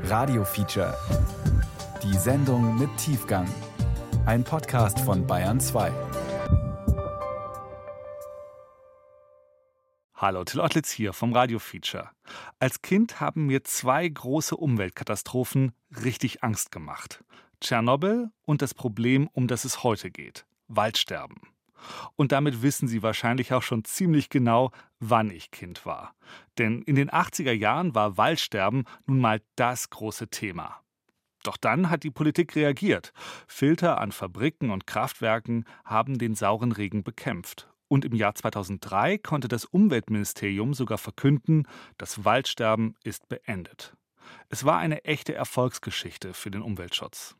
Radio Feature. Die Sendung mit Tiefgang. Ein Podcast von Bayern 2. Hallo, Till Ottlitz hier vom Radio Feature. Als Kind haben mir zwei große Umweltkatastrophen richtig Angst gemacht. Tschernobyl und das Problem, um das es heute geht. Waldsterben. Und damit wissen Sie wahrscheinlich auch schon ziemlich genau, wann ich Kind war. Denn in den 80er Jahren war Waldsterben nun mal das große Thema. Doch dann hat die Politik reagiert. Filter an Fabriken und Kraftwerken haben den sauren Regen bekämpft. Und im Jahr 2003 konnte das Umweltministerium sogar verkünden, das Waldsterben ist beendet. Es war eine echte Erfolgsgeschichte für den Umweltschutz.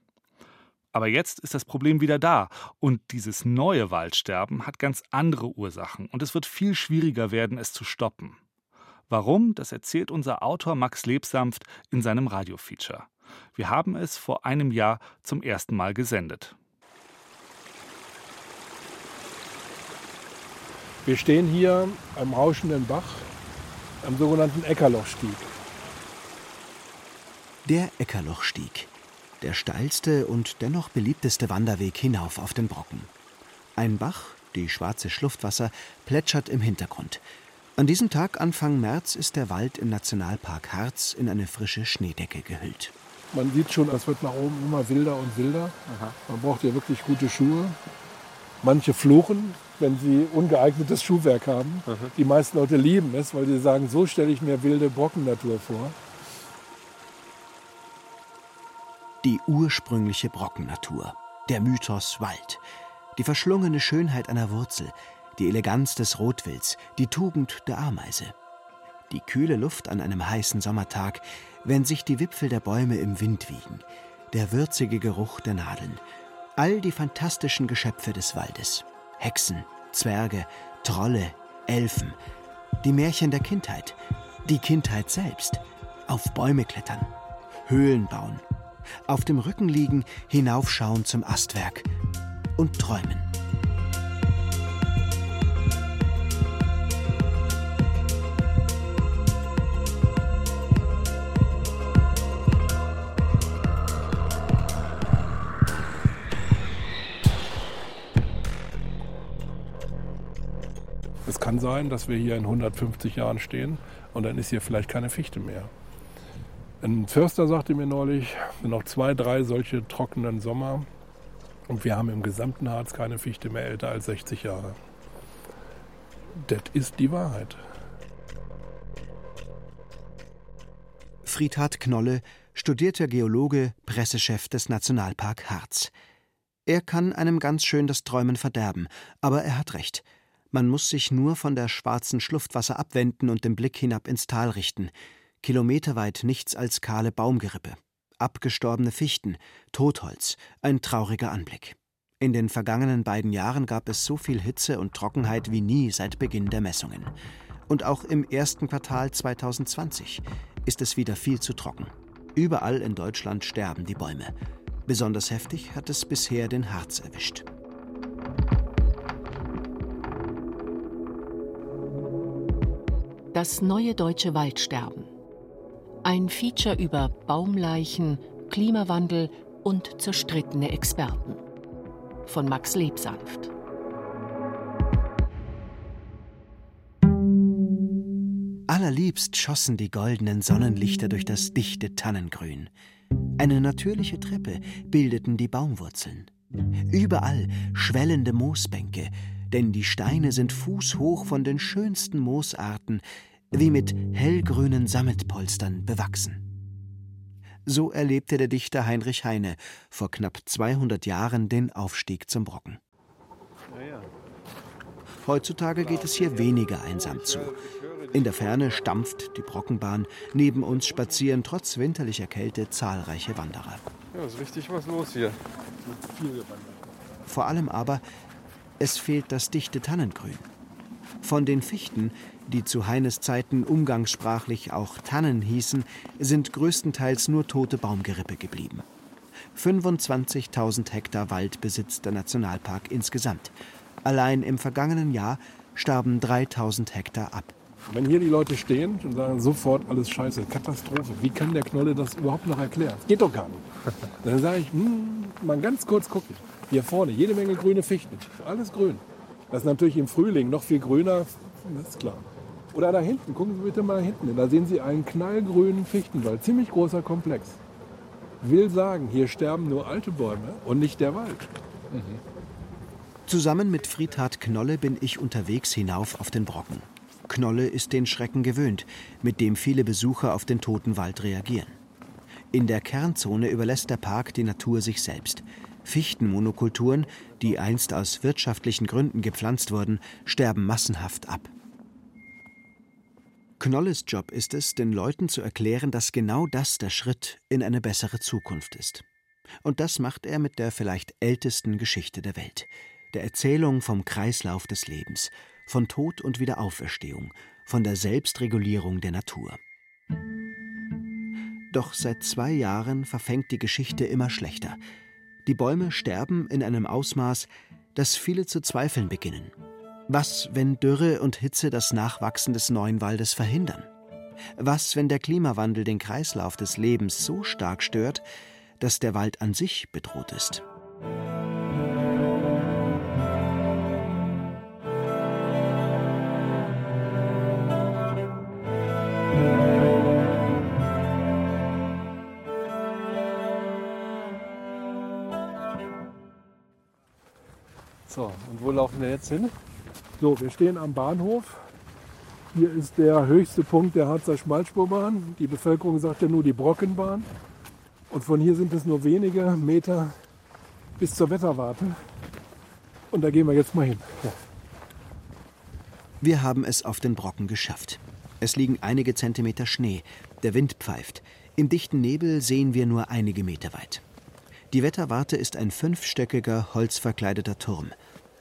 Aber jetzt ist das Problem wieder da und dieses neue Waldsterben hat ganz andere Ursachen und es wird viel schwieriger werden, es zu stoppen. Warum? Das erzählt unser Autor Max Lebsanft in seinem Radiofeature. Wir haben es vor einem Jahr zum ersten Mal gesendet. Wir stehen hier am rauschenden Bach, am sogenannten Eckerlochstieg. Der Eckerlochstieg der steilste und dennoch beliebteste Wanderweg hinauf auf den Brocken. Ein Bach, die schwarze Schluftwasser, plätschert im Hintergrund. An diesem Tag Anfang März ist der Wald im Nationalpark Harz in eine frische Schneedecke gehüllt. Man sieht schon, es wird nach oben immer wilder und wilder. Aha. Man braucht hier wirklich gute Schuhe. Manche fluchen, wenn sie ungeeignetes Schuhwerk haben. Aha. Die meisten Leute lieben es, weil sie sagen, so stelle ich mir wilde Brockennatur vor. Die ursprüngliche Brockennatur, der Mythos Wald, die verschlungene Schönheit einer Wurzel, die Eleganz des Rotwilds, die Tugend der Ameise. Die kühle Luft an einem heißen Sommertag, wenn sich die Wipfel der Bäume im Wind wiegen, der würzige Geruch der Nadeln, all die fantastischen Geschöpfe des Waldes. Hexen, Zwerge, Trolle, Elfen, die Märchen der Kindheit, die Kindheit selbst, auf Bäume klettern, Höhlen bauen, auf dem Rücken liegen, hinaufschauen zum Astwerk und träumen. Es kann sein, dass wir hier in 150 Jahren stehen und dann ist hier vielleicht keine Fichte mehr. Ein Förster sagte mir neulich, noch zwei, drei solche trockenen Sommer und wir haben im gesamten Harz keine Fichte mehr älter als 60 Jahre. Das ist die Wahrheit. Friedhard Knolle, studierter Geologe, Pressechef des Nationalpark Harz. Er kann einem ganz schön das Träumen verderben, aber er hat recht. Man muss sich nur von der schwarzen Schluftwasser abwenden und den Blick hinab ins Tal richten kilometerweit nichts als kahle Baumgerippe, abgestorbene Fichten, Totholz, ein trauriger Anblick. In den vergangenen beiden Jahren gab es so viel Hitze und Trockenheit wie nie seit Beginn der Messungen. Und auch im ersten Quartal 2020 ist es wieder viel zu trocken. Überall in Deutschland sterben die Bäume. Besonders heftig hat es bisher den Harz erwischt. Das neue deutsche Waldsterben. Ein Feature über Baumleichen, Klimawandel und zerstrittene Experten. Von Max Lebsanft. Allerliebst schossen die goldenen Sonnenlichter durch das dichte Tannengrün. Eine natürliche Treppe bildeten die Baumwurzeln. Überall schwellende Moosbänke, denn die Steine sind fußhoch von den schönsten Moosarten, wie mit hellgrünen Sammetpolstern bewachsen. So erlebte der Dichter Heinrich Heine vor knapp 200 Jahren den Aufstieg zum Brocken. Heutzutage geht es hier weniger einsam zu. In der Ferne stampft die Brockenbahn, neben uns spazieren trotz winterlicher Kälte zahlreiche Wanderer. Ja, ist richtig was los hier. Vor allem aber, es fehlt das dichte Tannengrün. Von den Fichten, die zu Heines Zeiten umgangssprachlich auch Tannen hießen, sind größtenteils nur tote Baumgerippe geblieben. 25.000 Hektar Wald besitzt der Nationalpark insgesamt. Allein im vergangenen Jahr starben 3.000 Hektar ab. Wenn hier die Leute stehen und sagen sofort alles scheiße, Katastrophe, wie kann der Knolle das überhaupt noch erklären? Geht doch gar nicht. Dann sage ich, hm, mal ganz kurz gucken. Hier vorne, jede Menge grüne Fichten. Alles grün. Das ist natürlich im Frühling noch viel grüner, das ist klar. Oder da hinten, gucken Sie bitte mal hinten. Da sehen Sie einen knallgrünen Fichtenwald. Ziemlich großer Komplex. Will sagen, hier sterben nur alte Bäume und nicht der Wald. Mhm. Zusammen mit Friedhard Knolle bin ich unterwegs hinauf auf den Brocken. Knolle ist den Schrecken gewöhnt, mit dem viele Besucher auf den toten Wald reagieren. In der Kernzone überlässt der Park die Natur sich selbst. Fichtenmonokulturen, die einst aus wirtschaftlichen Gründen gepflanzt wurden, sterben massenhaft ab. Knolles Job ist es, den Leuten zu erklären, dass genau das der Schritt in eine bessere Zukunft ist. Und das macht er mit der vielleicht ältesten Geschichte der Welt, der Erzählung vom Kreislauf des Lebens, von Tod und Wiederauferstehung, von der Selbstregulierung der Natur. Doch seit zwei Jahren verfängt die Geschichte immer schlechter. Die Bäume sterben in einem Ausmaß, das viele zu zweifeln beginnen. Was, wenn Dürre und Hitze das Nachwachsen des neuen Waldes verhindern? Was, wenn der Klimawandel den Kreislauf des Lebens so stark stört, dass der Wald an sich bedroht ist? So, wo laufen wir jetzt hin? So, wir stehen am Bahnhof. Hier ist der höchste Punkt der Harzer Schmalspurbahn. Die Bevölkerung sagt ja nur die Brockenbahn. Und von hier sind es nur wenige Meter bis zur Wetterwarte. Und da gehen wir jetzt mal hin. Ja. Wir haben es auf den Brocken geschafft. Es liegen einige Zentimeter Schnee. Der Wind pfeift. Im dichten Nebel sehen wir nur einige Meter weit. Die Wetterwarte ist ein fünfstöckiger, holzverkleideter Turm.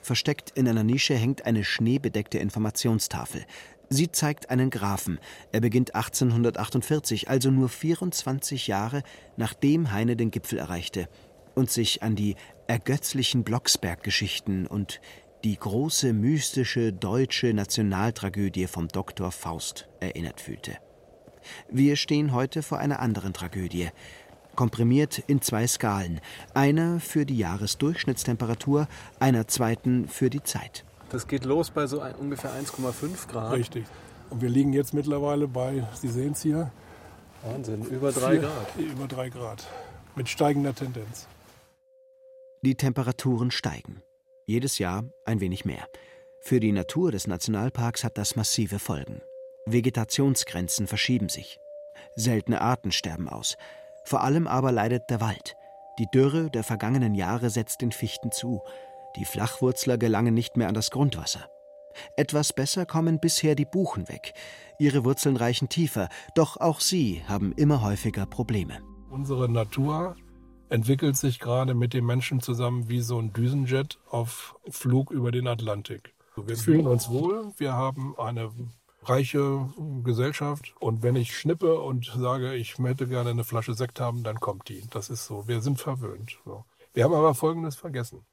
Versteckt in einer Nische hängt eine schneebedeckte Informationstafel. Sie zeigt einen Graphen. Er beginnt 1848, also nur 24 Jahre nachdem Heine den Gipfel erreichte und sich an die ergötzlichen Blocksberg-Geschichten und die große mystische deutsche Nationaltragödie vom Doktor Faust erinnert fühlte. Wir stehen heute vor einer anderen Tragödie komprimiert in zwei Skalen, einer für die Jahresdurchschnittstemperatur, einer zweiten für die Zeit. Das geht los bei so ein, ungefähr 1,5 Grad. Richtig. Und wir liegen jetzt mittlerweile bei, Sie sehen es hier. Wahnsinn, über 3 Grad. Über 3 Grad. Mit steigender Tendenz. Die Temperaturen steigen. Jedes Jahr ein wenig mehr. Für die Natur des Nationalparks hat das massive Folgen. Vegetationsgrenzen verschieben sich. Seltene Arten sterben aus. Vor allem aber leidet der Wald. Die Dürre der vergangenen Jahre setzt den Fichten zu. Die Flachwurzler gelangen nicht mehr an das Grundwasser. Etwas besser kommen bisher die Buchen weg. Ihre Wurzeln reichen tiefer, doch auch sie haben immer häufiger Probleme. Unsere Natur entwickelt sich gerade mit den Menschen zusammen wie so ein Düsenjet auf Flug über den Atlantik. Wir fühlen uns wohl, wir haben eine reiche Gesellschaft. Und wenn ich schnippe und sage, ich möchte gerne eine Flasche Sekt haben, dann kommt die. Das ist so. Wir sind verwöhnt. So. Wir haben aber Folgendes vergessen.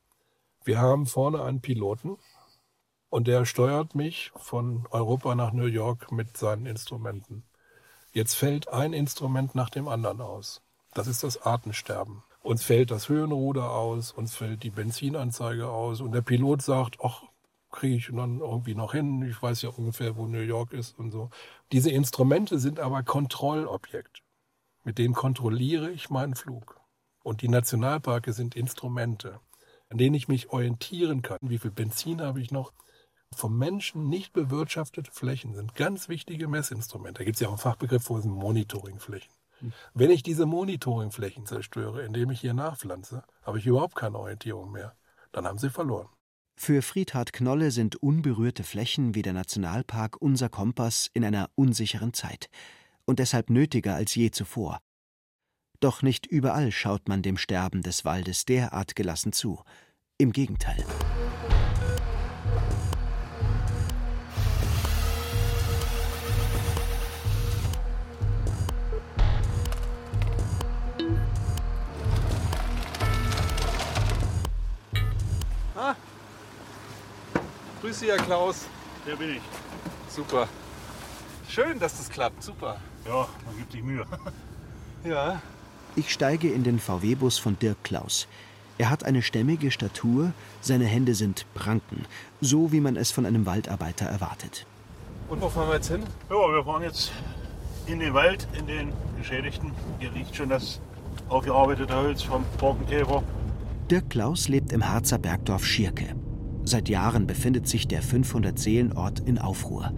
Wir haben vorne einen Piloten und der steuert mich von Europa nach New York mit seinen Instrumenten. Jetzt fällt ein Instrument nach dem anderen aus. Das ist das Artensterben. Uns fällt das Höhenruder aus, uns fällt die Benzinanzeige aus und der Pilot sagt, ach, kriege ich dann irgendwie noch hin. Ich weiß ja ungefähr, wo New York ist und so. Diese Instrumente sind aber Kontrollobjekt. Mit denen kontrolliere ich meinen Flug. Und die Nationalparke sind Instrumente, an denen ich mich orientieren kann. Wie viel Benzin habe ich noch? Vom Menschen nicht bewirtschaftete Flächen sind ganz wichtige Messinstrumente. Da gibt es ja auch einen Fachbegriff für Monitoringflächen. Wenn ich diese Monitoringflächen zerstöre, indem ich hier nachpflanze, habe ich überhaupt keine Orientierung mehr. Dann haben sie verloren. Für Friedhard Knolle sind unberührte Flächen wie der Nationalpark unser Kompass in einer unsicheren Zeit und deshalb nötiger als je zuvor. Doch nicht überall schaut man dem Sterben des Waldes derart gelassen zu. Im Gegenteil. Grüße, Herr Klaus. Der bin ich. Super. Schön, dass das klappt. Super. Ja, man gibt sich Mühe. Ja. Ich steige in den VW-Bus von Dirk Klaus. Er hat eine stämmige Statur, seine Hände sind Pranken, so wie man es von einem Waldarbeiter erwartet. Und wo fahren wir jetzt hin? Ja, wir fahren jetzt in den Wald, in den Geschädigten. Hier liegt schon das aufgearbeitete Holz vom Borkenkäfer. Dirk Klaus lebt im Harzer Bergdorf Schierke. Seit Jahren befindet sich der 500-Seelen-Ort in Aufruhr.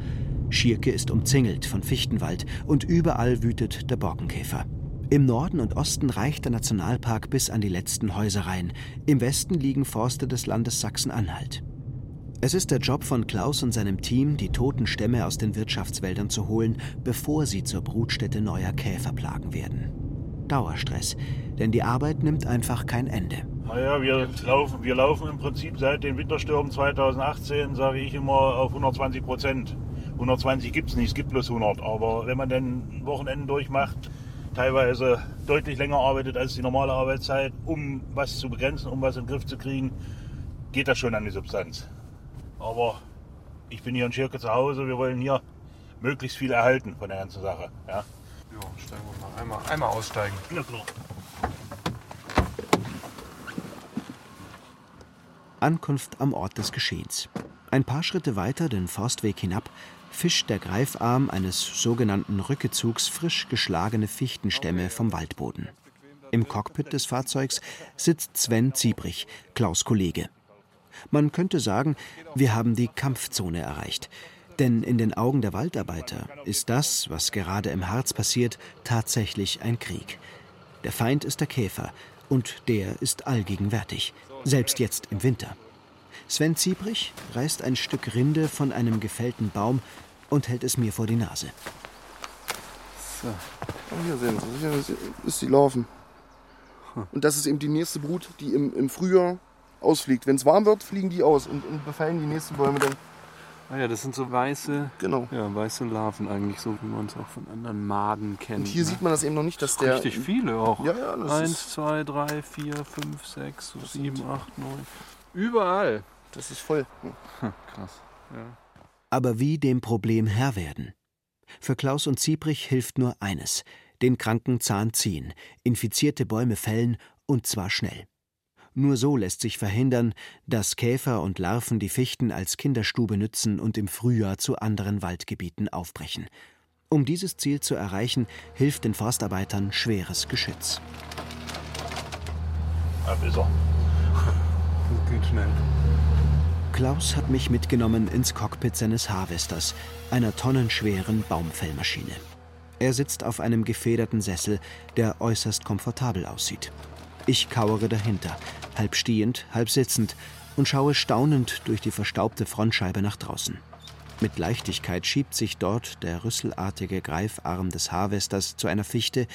Schierke ist umzingelt von Fichtenwald und überall wütet der Borkenkäfer. Im Norden und Osten reicht der Nationalpark bis an die letzten Häusereien. Im Westen liegen Forste des Landes Sachsen-Anhalt. Es ist der Job von Klaus und seinem Team, die toten Stämme aus den Wirtschaftswäldern zu holen, bevor sie zur Brutstätte neuer Käferplagen werden. Dauerstress, denn die Arbeit nimmt einfach kein Ende. Naja, wir laufen, wir laufen im Prinzip seit den Winterstürmen 2018, sage ich immer, auf 120 Prozent. 120 gibt es nicht, es gibt bloß 100. Aber wenn man dann Wochenenden durchmacht, teilweise deutlich länger arbeitet als die normale Arbeitszeit, um was zu begrenzen, um was in den Griff zu kriegen, geht das schon an die Substanz. Aber ich bin hier in Schirke zu Hause, wir wollen hier möglichst viel erhalten von der ganzen Sache. Ja, Ja, steigen wir mal. Einmal, einmal aussteigen. ja klar. Ankunft am Ort des Geschehens. Ein paar Schritte weiter den Forstweg hinab fischt der Greifarm eines sogenannten Rückezugs frisch geschlagene Fichtenstämme vom Waldboden. Im Cockpit des Fahrzeugs sitzt Sven Ziebrich, Klaus Kollege. Man könnte sagen, wir haben die Kampfzone erreicht. Denn in den Augen der Waldarbeiter ist das, was gerade im Harz passiert, tatsächlich ein Krieg. Der Feind ist der Käfer und der ist allgegenwärtig, selbst jetzt im Winter. Sven Ziebrich reißt ein Stück Rinde von einem gefällten Baum und hält es mir vor die Nase. Oh, hier sehen Sie, hier ist die Larven. Und das ist eben die nächste Brut, die im, im Frühjahr ausfliegt. Wenn es warm wird, fliegen die aus und, und befallen die nächsten Bäume dann. Ah ja, das sind so weiße, Genau. ja, weiße Larven eigentlich, so wie man es auch von anderen Maden kennt. Und hier ne? sieht man das eben noch nicht, dass der. Richtig viele auch. Ja, ja, das Eins, ist, zwei, drei, vier, fünf, sechs, Das sieben, sind- acht, neun. Überall. das ist voll. Hm, krass. Ja. Aber wie dem Problem Herr werden? Für Klaus und Ziebrich hilft nur eines: den kranken Zahn ziehen, infizierte Bäume fällen und zwar schnell. Nur so lässt sich verhindern, dass Käfer und Larven die Fichten als Kinderstube nützen und im Frühjahr zu anderen Waldgebieten aufbrechen. Um dieses Ziel zu erreichen, hilft den Forstarbeitern schweres Geschütz. Ab ist er. Das geht schnell. Klaus hat mich mitgenommen ins Cockpit seines Harvesters, einer tonnenschweren Baumfellmaschine. Er sitzt auf einem gefederten Sessel, der äußerst komfortabel aussieht. Ich kauere dahinter, halb stehend, halb sitzend und schaue staunend durch die verstaubte Frontscheibe nach draußen. Mit Leichtigkeit schiebt sich dort der rüsselartige Greifarm des Harvesters zu einer Fichte,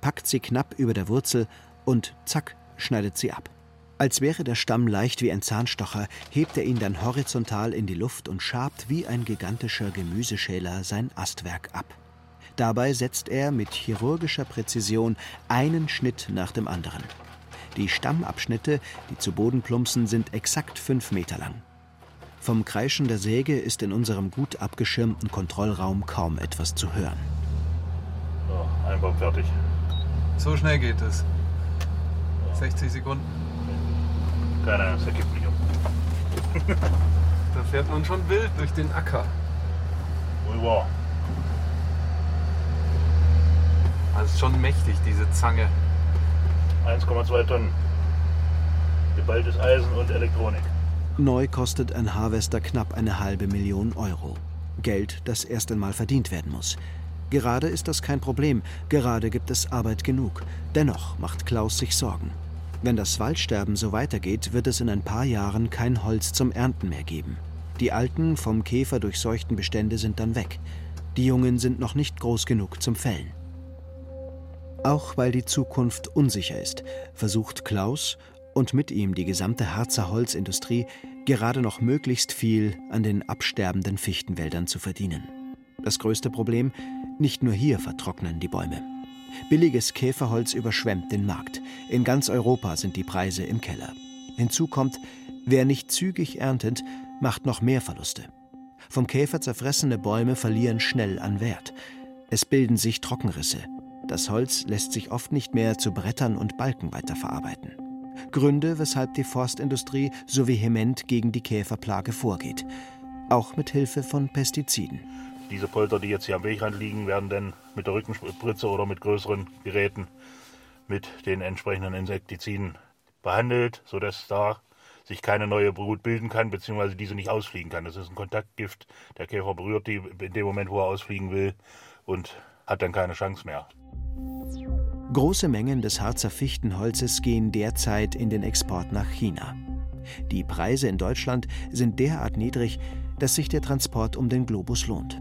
packt sie knapp über der Wurzel und zack, schneidet sie ab. Als wäre der Stamm leicht wie ein Zahnstocher, hebt er ihn dann horizontal in die Luft und schabt wie ein gigantischer Gemüseschäler sein Astwerk ab. Dabei setzt er mit chirurgischer Präzision einen Schnitt nach dem anderen. Die Stammabschnitte, die zu Boden plumpsen, sind exakt fünf Meter lang. Vom Kreischen der Säge ist in unserem gut abgeschirmten Kontrollraum kaum etwas zu hören. So, ein Baum fertig. So schnell geht es. 60 Sekunden. Keine Ahnung, das ergibt mich um. Da fährt man schon wild durch den Acker. Wohl wahr. Also schon mächtig, diese Zange. 1,2 Tonnen. Geballtes Eisen und Elektronik. Neu kostet ein Harvester knapp eine halbe Million Euro. Geld, das erst einmal verdient werden muss. Gerade ist das kein Problem, gerade gibt es Arbeit genug. Dennoch macht Klaus sich Sorgen. Wenn das Waldsterben so weitergeht, wird es in ein paar Jahren kein Holz zum Ernten mehr geben. Die alten, vom Käfer durchseuchten Bestände sind dann weg. Die jungen sind noch nicht groß genug zum Fällen. Auch weil die Zukunft unsicher ist, versucht Klaus und mit ihm die gesamte Harzer Holzindustrie gerade noch möglichst viel an den absterbenden Fichtenwäldern zu verdienen. Das größte Problem, nicht nur hier vertrocknen die Bäume. Billiges Käferholz überschwemmt den Markt. In ganz Europa sind die Preise im Keller. Hinzu kommt, wer nicht zügig erntet, macht noch mehr Verluste. Vom Käfer zerfressene Bäume verlieren schnell an Wert. Es bilden sich Trockenrisse. Das Holz lässt sich oft nicht mehr zu Brettern und Balken weiterverarbeiten. Gründe, weshalb die Forstindustrie so vehement gegen die Käferplage vorgeht. Auch mit Hilfe von Pestiziden. Diese Polter, die jetzt hier am Wegrand liegen, werden dann mit der Rückenspritze oder mit größeren Geräten mit den entsprechenden Insektiziden behandelt, sodass da sich keine neue Brut bilden kann, beziehungsweise diese nicht ausfliegen kann. Das ist ein Kontaktgift. Der Käfer berührt die in dem Moment, wo er ausfliegen will und hat dann keine Chance mehr. Große Mengen des Harzer Fichtenholzes gehen derzeit in den Export nach China. Die Preise in Deutschland sind derart niedrig, dass sich der Transport um den Globus lohnt.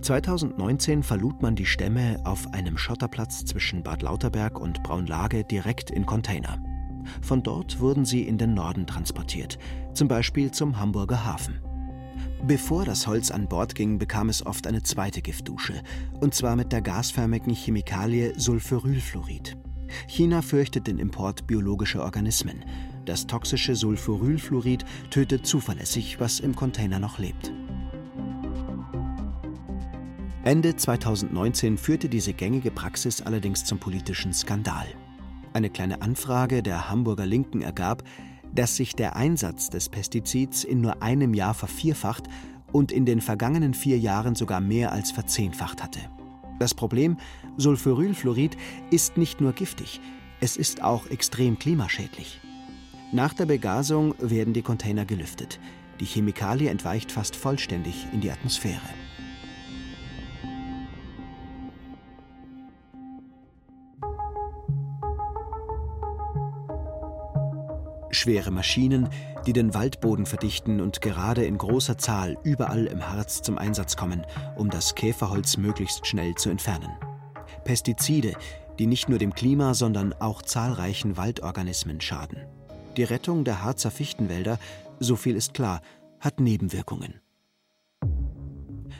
2019 verlud man die Stämme auf einem Schotterplatz zwischen Bad Lauterberg und Braunlage direkt in Container. Von dort wurden sie in den Norden transportiert, zum Beispiel zum Hamburger Hafen. Bevor das Holz an Bord ging, bekam es oft eine zweite Giftdusche, und zwar mit der gasförmigen Chemikalie Sulforylfluorid. China fürchtet den Import biologischer Organismen. Das toxische Sulforylfluorid tötet zuverlässig, was im Container noch lebt. Ende 2019 führte diese gängige Praxis allerdings zum politischen Skandal. Eine kleine Anfrage der Hamburger Linken ergab, dass sich der Einsatz des Pestizids in nur einem Jahr vervierfacht und in den vergangenen vier Jahren sogar mehr als verzehnfacht hatte. Das Problem, Sulforylfluorid ist nicht nur giftig, es ist auch extrem klimaschädlich. Nach der Begasung werden die Container gelüftet. Die Chemikalie entweicht fast vollständig in die Atmosphäre. Schwere Maschinen, die den Waldboden verdichten und gerade in großer Zahl überall im Harz zum Einsatz kommen, um das Käferholz möglichst schnell zu entfernen. Pestizide, die nicht nur dem Klima, sondern auch zahlreichen Waldorganismen schaden. Die Rettung der Harzer Fichtenwälder, so viel ist klar, hat Nebenwirkungen.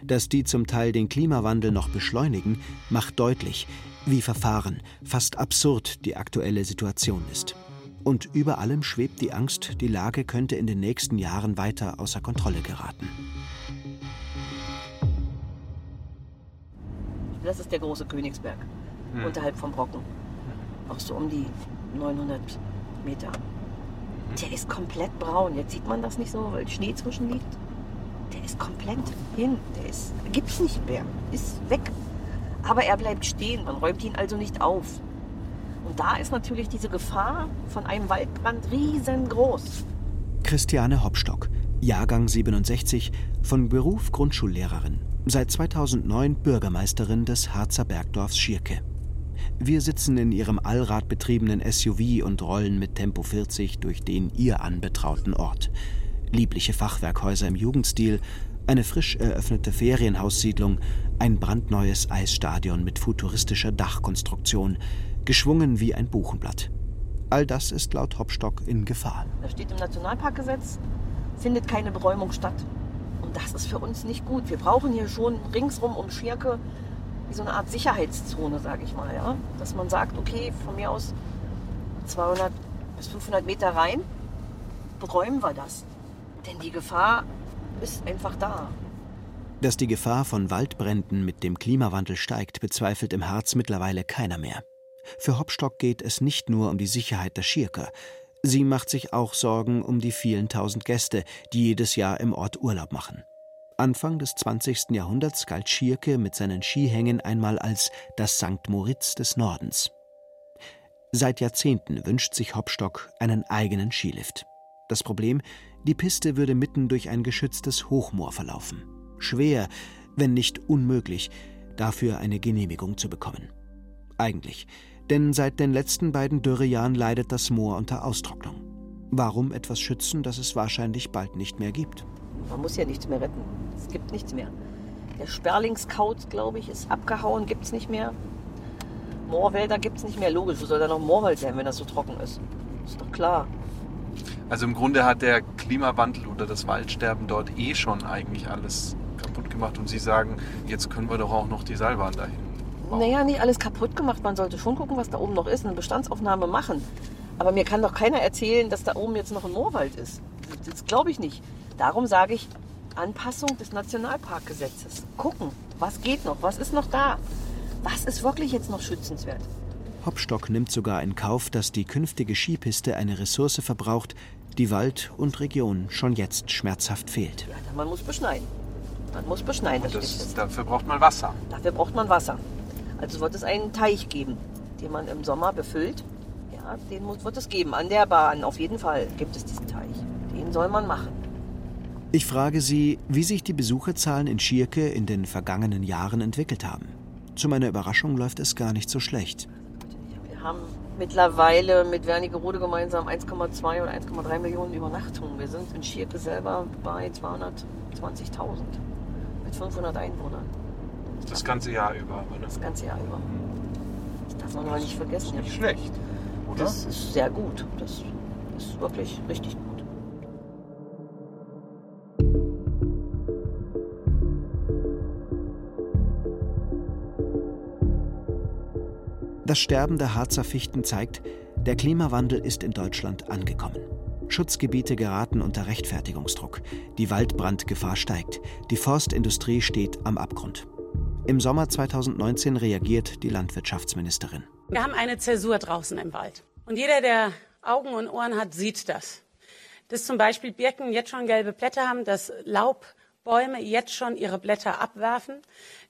Dass die zum Teil den Klimawandel noch beschleunigen, macht deutlich, wie verfahren, fast absurd die aktuelle Situation ist. Und über allem schwebt die Angst, die Lage könnte in den nächsten Jahren weiter außer Kontrolle geraten. Das ist der große Königsberg, hm. unterhalb vom Brocken. Auch so um die 900 Meter. Der ist komplett braun. Jetzt sieht man das nicht so, weil Schnee zwischen liegt. Der ist komplett hin. Der ist, gibt's nicht mehr. Ist weg. Aber er bleibt stehen. Man räumt ihn also nicht auf. Und da ist natürlich diese Gefahr von einem Waldbrand riesengroß. Christiane Hopstock, Jahrgang 67, von Beruf Grundschullehrerin, seit 2009 Bürgermeisterin des Harzer Bergdorfs Schierke. Wir sitzen in ihrem allradbetriebenen SUV und rollen mit Tempo 40 durch den ihr anbetrauten Ort. Liebliche Fachwerkhäuser im Jugendstil, eine frisch eröffnete Ferienhaussiedlung, ein brandneues Eisstadion mit futuristischer Dachkonstruktion, geschwungen wie ein Buchenblatt. All das ist laut Hopstock in Gefahr. Da steht im Nationalparkgesetz, findet keine Beräumung statt. Und das ist für uns nicht gut. Wir brauchen hier schon ringsrum um Schirke wie so eine Art Sicherheitszone, sage ich mal. Ja? Dass man sagt, okay, von mir aus 200 bis 500 Meter rein, beräumen wir das. Denn die Gefahr ist einfach da. Dass die Gefahr von Waldbränden mit dem Klimawandel steigt, bezweifelt im Harz mittlerweile keiner mehr. Für Hopstock geht es nicht nur um die Sicherheit der Schirker. Sie macht sich auch Sorgen um die vielen tausend Gäste, die jedes Jahr im Ort Urlaub machen. Anfang des 20. Jahrhunderts galt Schierke mit seinen Skihängen einmal als das St. Moritz des Nordens. Seit Jahrzehnten wünscht sich Hopstock einen eigenen Skilift. Das Problem, die Piste würde mitten durch ein geschütztes Hochmoor verlaufen. Schwer, wenn nicht unmöglich, dafür eine Genehmigung zu bekommen. Eigentlich, denn seit den letzten beiden Dürrejahren leidet das Moor unter Austrocknung. Warum etwas schützen, das es wahrscheinlich bald nicht mehr gibt? Man muss ja nichts mehr retten. Es gibt nichts mehr. Der Sperlingskaut, glaube ich, ist abgehauen, gibt es nicht mehr. Moorwälder gibt es nicht mehr. Logisch, wo soll da noch Moorwald sein, wenn das so trocken ist? Ist doch klar. Also im Grunde hat der Klimawandel oder das Waldsterben dort eh schon eigentlich alles kaputt gemacht. Und Sie sagen, jetzt können wir doch auch noch die Seilbahn dahin bauen. Naja, nicht alles kaputt gemacht. Man sollte schon gucken, was da oben noch ist, eine Bestandsaufnahme machen. Aber mir kann doch keiner erzählen, dass da oben jetzt noch ein Moorwald ist. Das, das glaube ich nicht. Darum sage ich, Anpassung des Nationalparkgesetzes. Gucken, was geht noch, was ist noch da, was ist wirklich jetzt noch schützenswert. Hopstock nimmt sogar in Kauf, dass die künftige Skipiste eine Ressource verbraucht, die Wald und Region schon jetzt schmerzhaft fehlt. Ja, man muss beschneiden. Man muss beschneiden. Und das, dafür braucht man Wasser. Dafür braucht man Wasser. Also wird es einen Teich geben, den man im Sommer befüllt. Ja, den muss, wird es geben. An der Bahn auf jeden Fall gibt es diesen Teich. Den soll man machen. Ich frage Sie, wie sich die Besucherzahlen in Schierke in den vergangenen Jahren entwickelt haben. Zu meiner Überraschung läuft es gar nicht so schlecht. Wir haben mittlerweile mit Wernigerode gemeinsam 1,2 oder 1,3 Millionen Übernachtungen. Wir sind in Schierke selber bei 220.000 mit 500 Einwohnern. Das ganze Jahr über. Ne? Das ganze Jahr über. Das darf man aber nicht vergessen. Nicht schlecht, oder? Das ist sehr gut. Das ist wirklich richtig gut. Das Sterben der Harzer Fichten zeigt, der Klimawandel ist in Deutschland angekommen. Schutzgebiete geraten unter Rechtfertigungsdruck. Die Waldbrandgefahr steigt. Die Forstindustrie steht am Abgrund. Im Sommer 2019 reagiert die Landwirtschaftsministerin. Wir haben eine Zäsur draußen im Wald. Und jeder, der Augen und Ohren hat, sieht das. Dass zum Beispiel Birken jetzt schon gelbe Blätter haben, dass Laubbäume jetzt schon ihre Blätter abwerfen.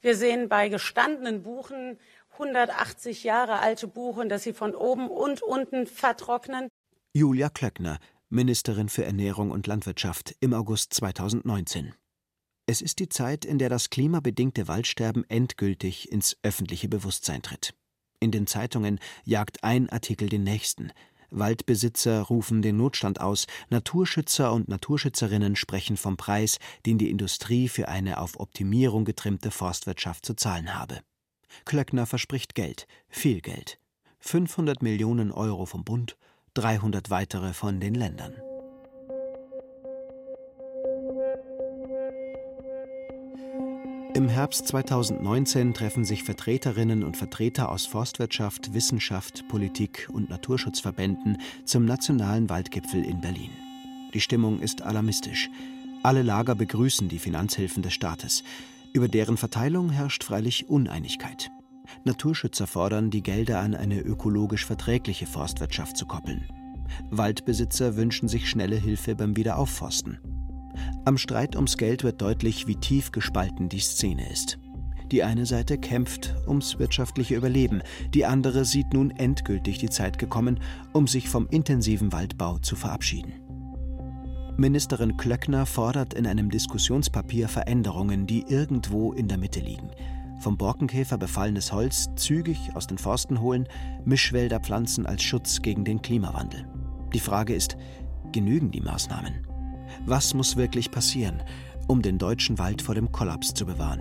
Wir sehen bei gestandenen Buchen 180 Jahre alte Buchen, dass sie von oben und unten vertrocknen. Julia Klöckner, Ministerin für Ernährung und Landwirtschaft im August 2019. Es ist die Zeit, in der das klimabedingte Waldsterben endgültig ins öffentliche Bewusstsein tritt. In den Zeitungen jagt ein Artikel den nächsten. Waldbesitzer rufen den Notstand aus, Naturschützer und Naturschützerinnen sprechen vom Preis, den die Industrie für eine auf Optimierung getrimmte Forstwirtschaft zu zahlen habe. Klöckner verspricht Geld, viel Geld. 500 Millionen Euro vom Bund, 300 weitere von den Ländern. Im Herbst 2019 treffen sich Vertreterinnen und Vertreter aus Forstwirtschaft, Wissenschaft, Politik und Naturschutzverbänden zum Nationalen Waldgipfel in Berlin. Die Stimmung ist alarmistisch. Alle Lager begrüßen die Finanzhilfen des Staates. Über deren Verteilung herrscht freilich Uneinigkeit. Naturschützer fordern, die Gelder an eine ökologisch verträgliche Forstwirtschaft zu koppeln. Waldbesitzer wünschen sich schnelle Hilfe beim Wiederaufforsten. Am Streit ums Geld wird deutlich, wie tief gespalten die Szene ist. Die eine Seite kämpft ums wirtschaftliche Überleben, die andere sieht nun endgültig die Zeit gekommen, um sich vom intensiven Waldbau zu verabschieden. Ministerin Klöckner fordert in einem Diskussionspapier Veränderungen, die irgendwo in der Mitte liegen. Vom Borkenkäfer befallenes Holz zügig aus den Forsten holen, Mischwälder pflanzen als Schutz gegen den Klimawandel. Die Frage ist, genügen die Maßnahmen? Was muss wirklich passieren, um den deutschen Wald vor dem Kollaps zu bewahren?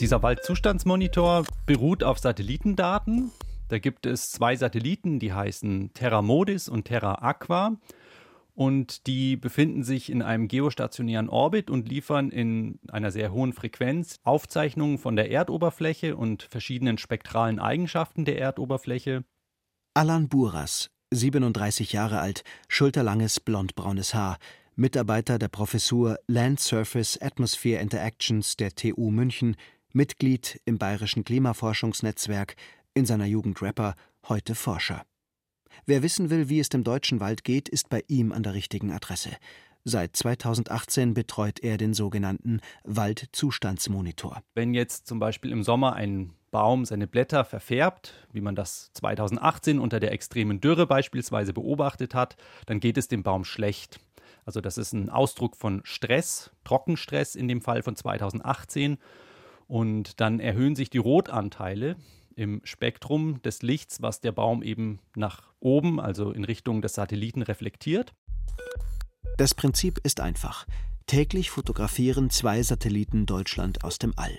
Dieser Waldzustandsmonitor beruht auf Satellitendaten. Da gibt es zwei Satelliten, die heißen Terra Modis und Terra Aqua. Und die befinden sich in einem geostationären Orbit und liefern in einer sehr hohen Frequenz Aufzeichnungen von der Erdoberfläche und verschiedenen spektralen Eigenschaften der Erdoberfläche. Alan Buras, 37 Jahre alt, schulterlanges blondbraunes Haar, Mitarbeiter der Professur Land Surface Atmosphere Interactions der TU München, Mitglied im Bayerischen Klimaforschungsnetzwerk, in seiner Jugend Rapper, heute Forscher. Wer wissen will, wie es dem deutschen Wald geht, ist bei ihm an der richtigen Adresse. Seit 2018 betreut er den sogenannten Waldzustandsmonitor. Wenn jetzt zum Beispiel im Sommer ein Baum seine Blätter verfärbt, wie man das 2018 unter der extremen Dürre beispielsweise beobachtet hat, dann geht es dem Baum schlecht. Also das ist ein Ausdruck von Stress, Trockenstress in dem Fall von 2018. Und dann erhöhen sich die Rotanteile im Spektrum des Lichts, was der Baum eben nach oben, also in Richtung des Satelliten, reflektiert. Das Prinzip ist einfach. Täglich fotografieren zwei Satelliten Deutschland aus dem All.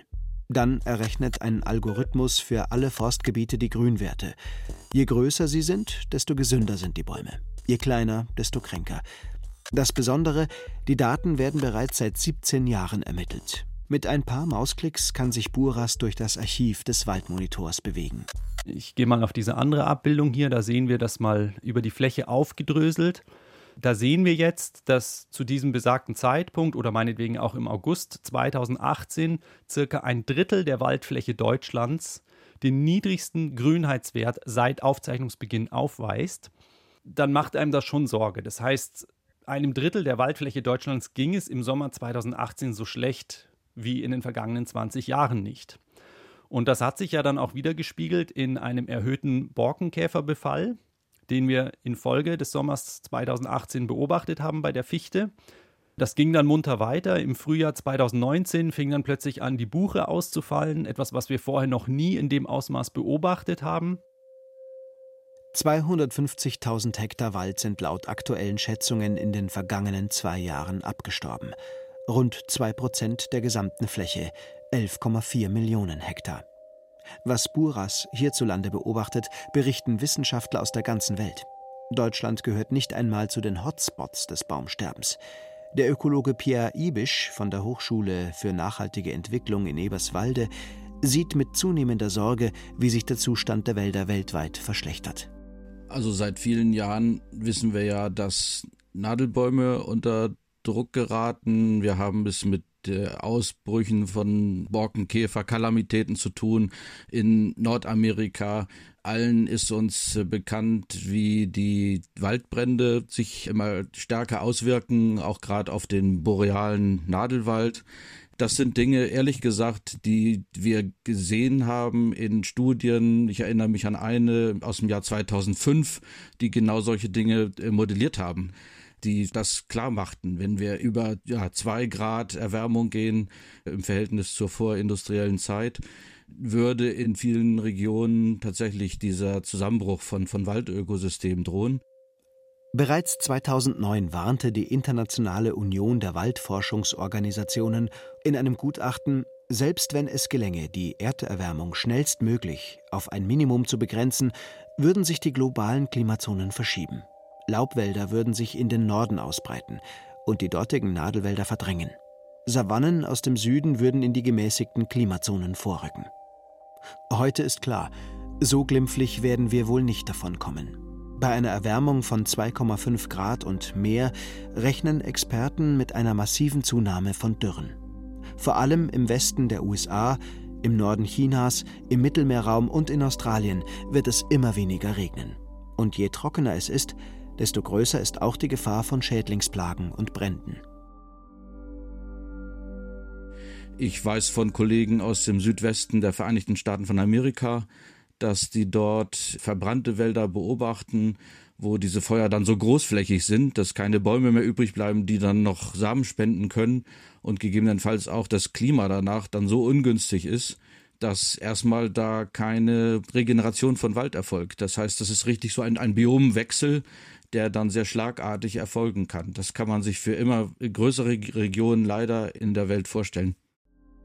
Dann errechnet ein Algorithmus für alle Forstgebiete die Grünwerte. Je größer sie sind, desto gesünder sind die Bäume. Je kleiner, desto kränker. Das Besondere, die Daten werden bereits seit 17 Jahren ermittelt Mit ein paar Mausklicks kann sich Buras durch das Archiv des Waldmonitors bewegen. Ich gehe mal auf diese andere Abbildung hier, da sehen wir das mal über die Fläche aufgedröselt. Da sehen wir jetzt, dass zu diesem besagten Zeitpunkt oder meinetwegen auch im August 2018 circa ein Drittel der Waldfläche Deutschlands den niedrigsten Grünheitswert seit Aufzeichnungsbeginn aufweist. Dann macht einem das schon Sorge. Das heißt, einem Drittel der Waldfläche Deutschlands ging es im Sommer 2018 so schlecht wie in den vergangenen 20 Jahren nicht. Und das hat sich ja dann auch wieder gespiegelt in einem erhöhten Borkenkäferbefall, den wir infolge des Sommers 2018 beobachtet haben bei der Fichte. Das ging dann munter weiter. Im Frühjahr 2019 fing dann plötzlich an, die Buche auszufallen, etwas, was wir vorher noch nie in dem Ausmaß beobachtet haben. 250.000 Hektar Wald sind laut aktuellen Schätzungen in den vergangenen zwei Jahren abgestorben. Rund 2 Prozent der gesamten Fläche, 11,4 Millionen Hektar. Was Buras hierzulande beobachtet, berichten Wissenschaftler aus der ganzen Welt. Deutschland gehört nicht einmal zu den Hotspots des Baumsterbens. Der Ökologe Pierre Ibisch von der Hochschule für nachhaltige Entwicklung in Eberswalde sieht mit zunehmender Sorge, wie sich der Zustand der Wälder weltweit verschlechtert. Also seit vielen Jahren wissen wir ja, dass Nadelbäume unter Druck geraten. Wir haben es mit Ausbrüchen von Borkenkäfer-Kalamitäten zu tun in Nordamerika. Allen ist uns bekannt, wie die Waldbrände sich immer stärker auswirken, auch gerade auf den borealen Nadelwald. Das sind Dinge, ehrlich gesagt, die wir gesehen haben in Studien. Ich erinnere mich an eine aus dem Jahr 2005, die genau solche Dinge modelliert haben die das klar machten. Wenn wir über ja, zwei Grad Erwärmung gehen im Verhältnis zur vorindustriellen Zeit, würde in vielen Regionen tatsächlich dieser Zusammenbruch von, von Waldökosystemen drohen. Bereits 2009 warnte die Internationale Union der Waldforschungsorganisationen in einem Gutachten, selbst wenn es gelänge, die Erderwärmung schnellstmöglich auf ein Minimum zu begrenzen, würden sich die globalen Klimazonen verschieben. Laubwälder würden sich in den Norden ausbreiten und die dortigen Nadelwälder verdrängen. Savannen aus dem Süden würden in die gemäßigten Klimazonen vorrücken. Heute ist klar, so glimpflich werden wir wohl nicht davonkommen. Bei einer Erwärmung von 2,5 Grad und mehr rechnen Experten mit einer massiven Zunahme von Dürren. Vor allem im Westen der USA, im Norden Chinas, im Mittelmeerraum und in Australien wird es immer weniger regnen. Und je trockener es ist, desto größer ist auch die Gefahr von Schädlingsplagen und Bränden. Ich weiß von Kollegen aus dem Südwesten der Vereinigten Staaten von Amerika, dass die dort verbrannte Wälder beobachten, wo diese Feuer dann so großflächig sind, dass keine Bäume mehr übrig bleiben, die dann noch Samen spenden können und gegebenenfalls auch das Klima danach dann so ungünstig ist, dass erstmal da keine Regeneration von Wald erfolgt. Das heißt, das ist richtig so ein, ein Biomwechsel, der dann sehr schlagartig erfolgen kann. Das kann man sich für immer größere Regionen leider in der Welt vorstellen.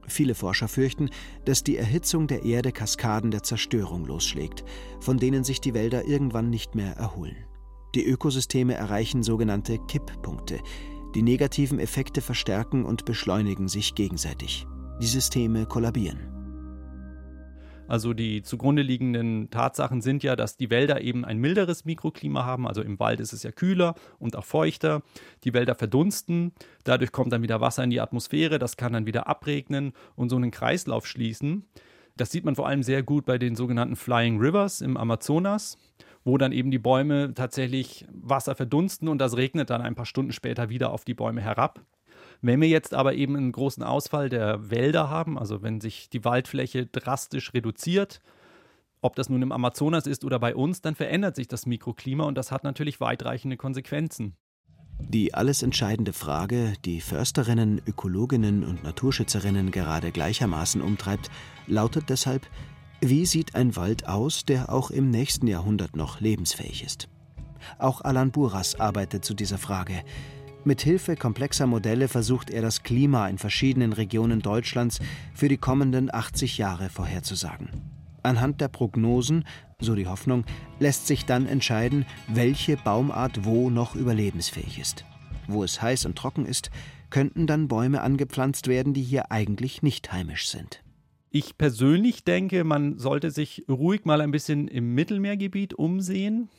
Viele Forscher fürchten, dass die Erhitzung der Erde Kaskaden der Zerstörung losschlägt, von denen sich die Wälder irgendwann nicht mehr erholen. Die Ökosysteme erreichen sogenannte Kipppunkte. Die negativen Effekte verstärken und beschleunigen sich gegenseitig. Die Systeme kollabieren. Also die zugrunde liegenden Tatsachen sind ja, dass die Wälder eben ein milderes Mikroklima haben. Also im Wald ist es ja kühler und auch feuchter. Die Wälder verdunsten. Dadurch kommt dann wieder Wasser in die Atmosphäre. Das kann dann wieder abregnen und so einen Kreislauf schließen. Das sieht man vor allem sehr gut bei den sogenannten Flying Rivers im Amazonas, wo dann eben die Bäume tatsächlich Wasser verdunsten und das regnet dann ein paar Stunden später wieder auf die Bäume herab. Wenn wir jetzt aber eben einen großen Ausfall der Wälder haben, also wenn sich die Waldfläche drastisch reduziert, ob das nun im Amazonas ist oder bei uns, dann verändert sich das Mikroklima und das hat natürlich weitreichende Konsequenzen. Die alles entscheidende Frage, die Försterinnen, Ökologinnen und Naturschützerinnen gerade gleichermaßen umtreibt, lautet deshalb, wie sieht ein Wald aus, der auch im nächsten Jahrhundert noch lebensfähig ist? Auch Alan Buras arbeitet zu dieser Frage. Mit Hilfe komplexer Modelle versucht er das Klima in verschiedenen Regionen Deutschlands für die kommenden 80 Jahre vorherzusagen. Anhand der Prognosen, so die Hoffnung, lässt sich dann entscheiden, welche Baumart wo noch überlebensfähig ist. Wo es heiß und trocken ist, könnten dann Bäume angepflanzt werden, die hier eigentlich nicht heimisch sind. Ich persönlich denke, man sollte sich ruhig mal ein bisschen im Mittelmeergebiet umsehen,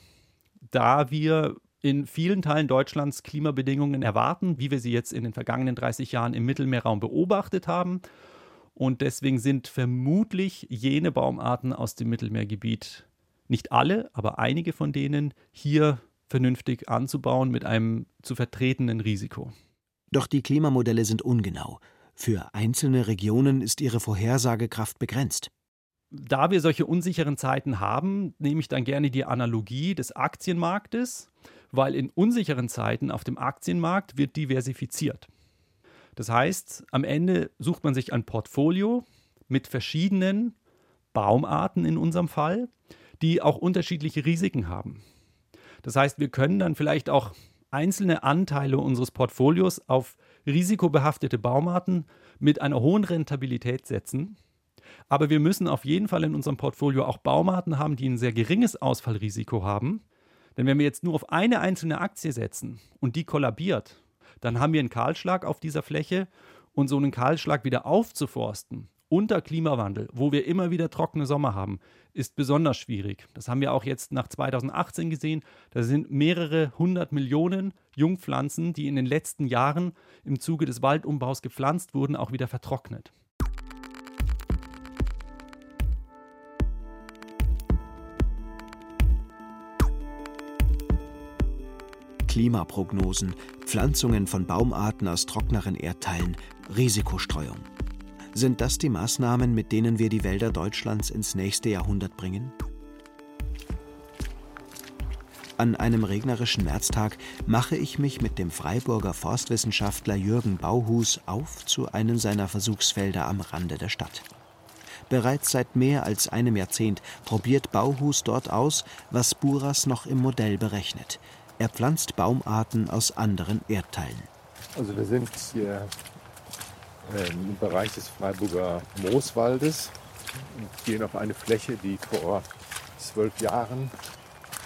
da wir in vielen Teilen Deutschlands Klimabedingungen erwarten, wie wir sie jetzt in den vergangenen 30 Jahren im Mittelmeerraum beobachtet haben. Und deswegen sind vermutlich jene Baumarten aus dem Mittelmeergebiet, nicht alle, aber einige von denen, hier vernünftig anzubauen mit einem zu vertretenen Risiko. Doch die Klimamodelle sind ungenau. Für einzelne Regionen ist ihre Vorhersagekraft begrenzt. Da wir solche unsicheren Zeiten haben, nehme ich dann gerne die Analogie des Aktienmarktes, weil in unsicheren Zeiten auf dem Aktienmarkt wird diversifiziert. Das heißt, am Ende sucht man sich ein Portfolio mit verschiedenen Baumarten in unserem Fall, die auch unterschiedliche Risiken haben. Das heißt, wir können dann vielleicht auch einzelne Anteile unseres Portfolios auf risikobehaftete Baumarten mit einer hohen Rentabilität setzen. Aber wir müssen auf jeden Fall in unserem Portfolio auch Baumarten haben, die ein sehr geringes Ausfallrisiko haben. Denn wenn wir jetzt nur auf eine einzelne Aktie setzen und die kollabiert, dann haben wir einen Kahlschlag auf dieser Fläche und so einen Kahlschlag wieder aufzuforsten unter Klimawandel, wo wir immer wieder trockene Sommer haben, ist besonders schwierig. Das haben wir auch jetzt nach 2018 gesehen. Da sind mehrere hundert Millionen Jungpflanzen, die in den letzten Jahren im Zuge des Waldumbaus gepflanzt wurden, auch wieder vertrocknet. Klimaprognosen, Pflanzungen von Baumarten aus trockneren Erdteilen, Risikostreuung. Sind das die Maßnahmen, mit denen wir die Wälder Deutschlands ins nächste Jahrhundert bringen? An einem regnerischen Märztag mache ich mich mit dem Freiburger Forstwissenschaftler Jürgen Bauhus auf zu einem seiner Versuchsfelder am Rande der Stadt. Bereits seit mehr als einem Jahrzehnt probiert Bauhus dort aus, was Buras noch im Modell berechnet. Er pflanzt Baumarten aus anderen Erdteilen. Also wir sind hier im Bereich des Freiburger Mooswaldes und gehen auf eine Fläche, die vor zwölf Jahren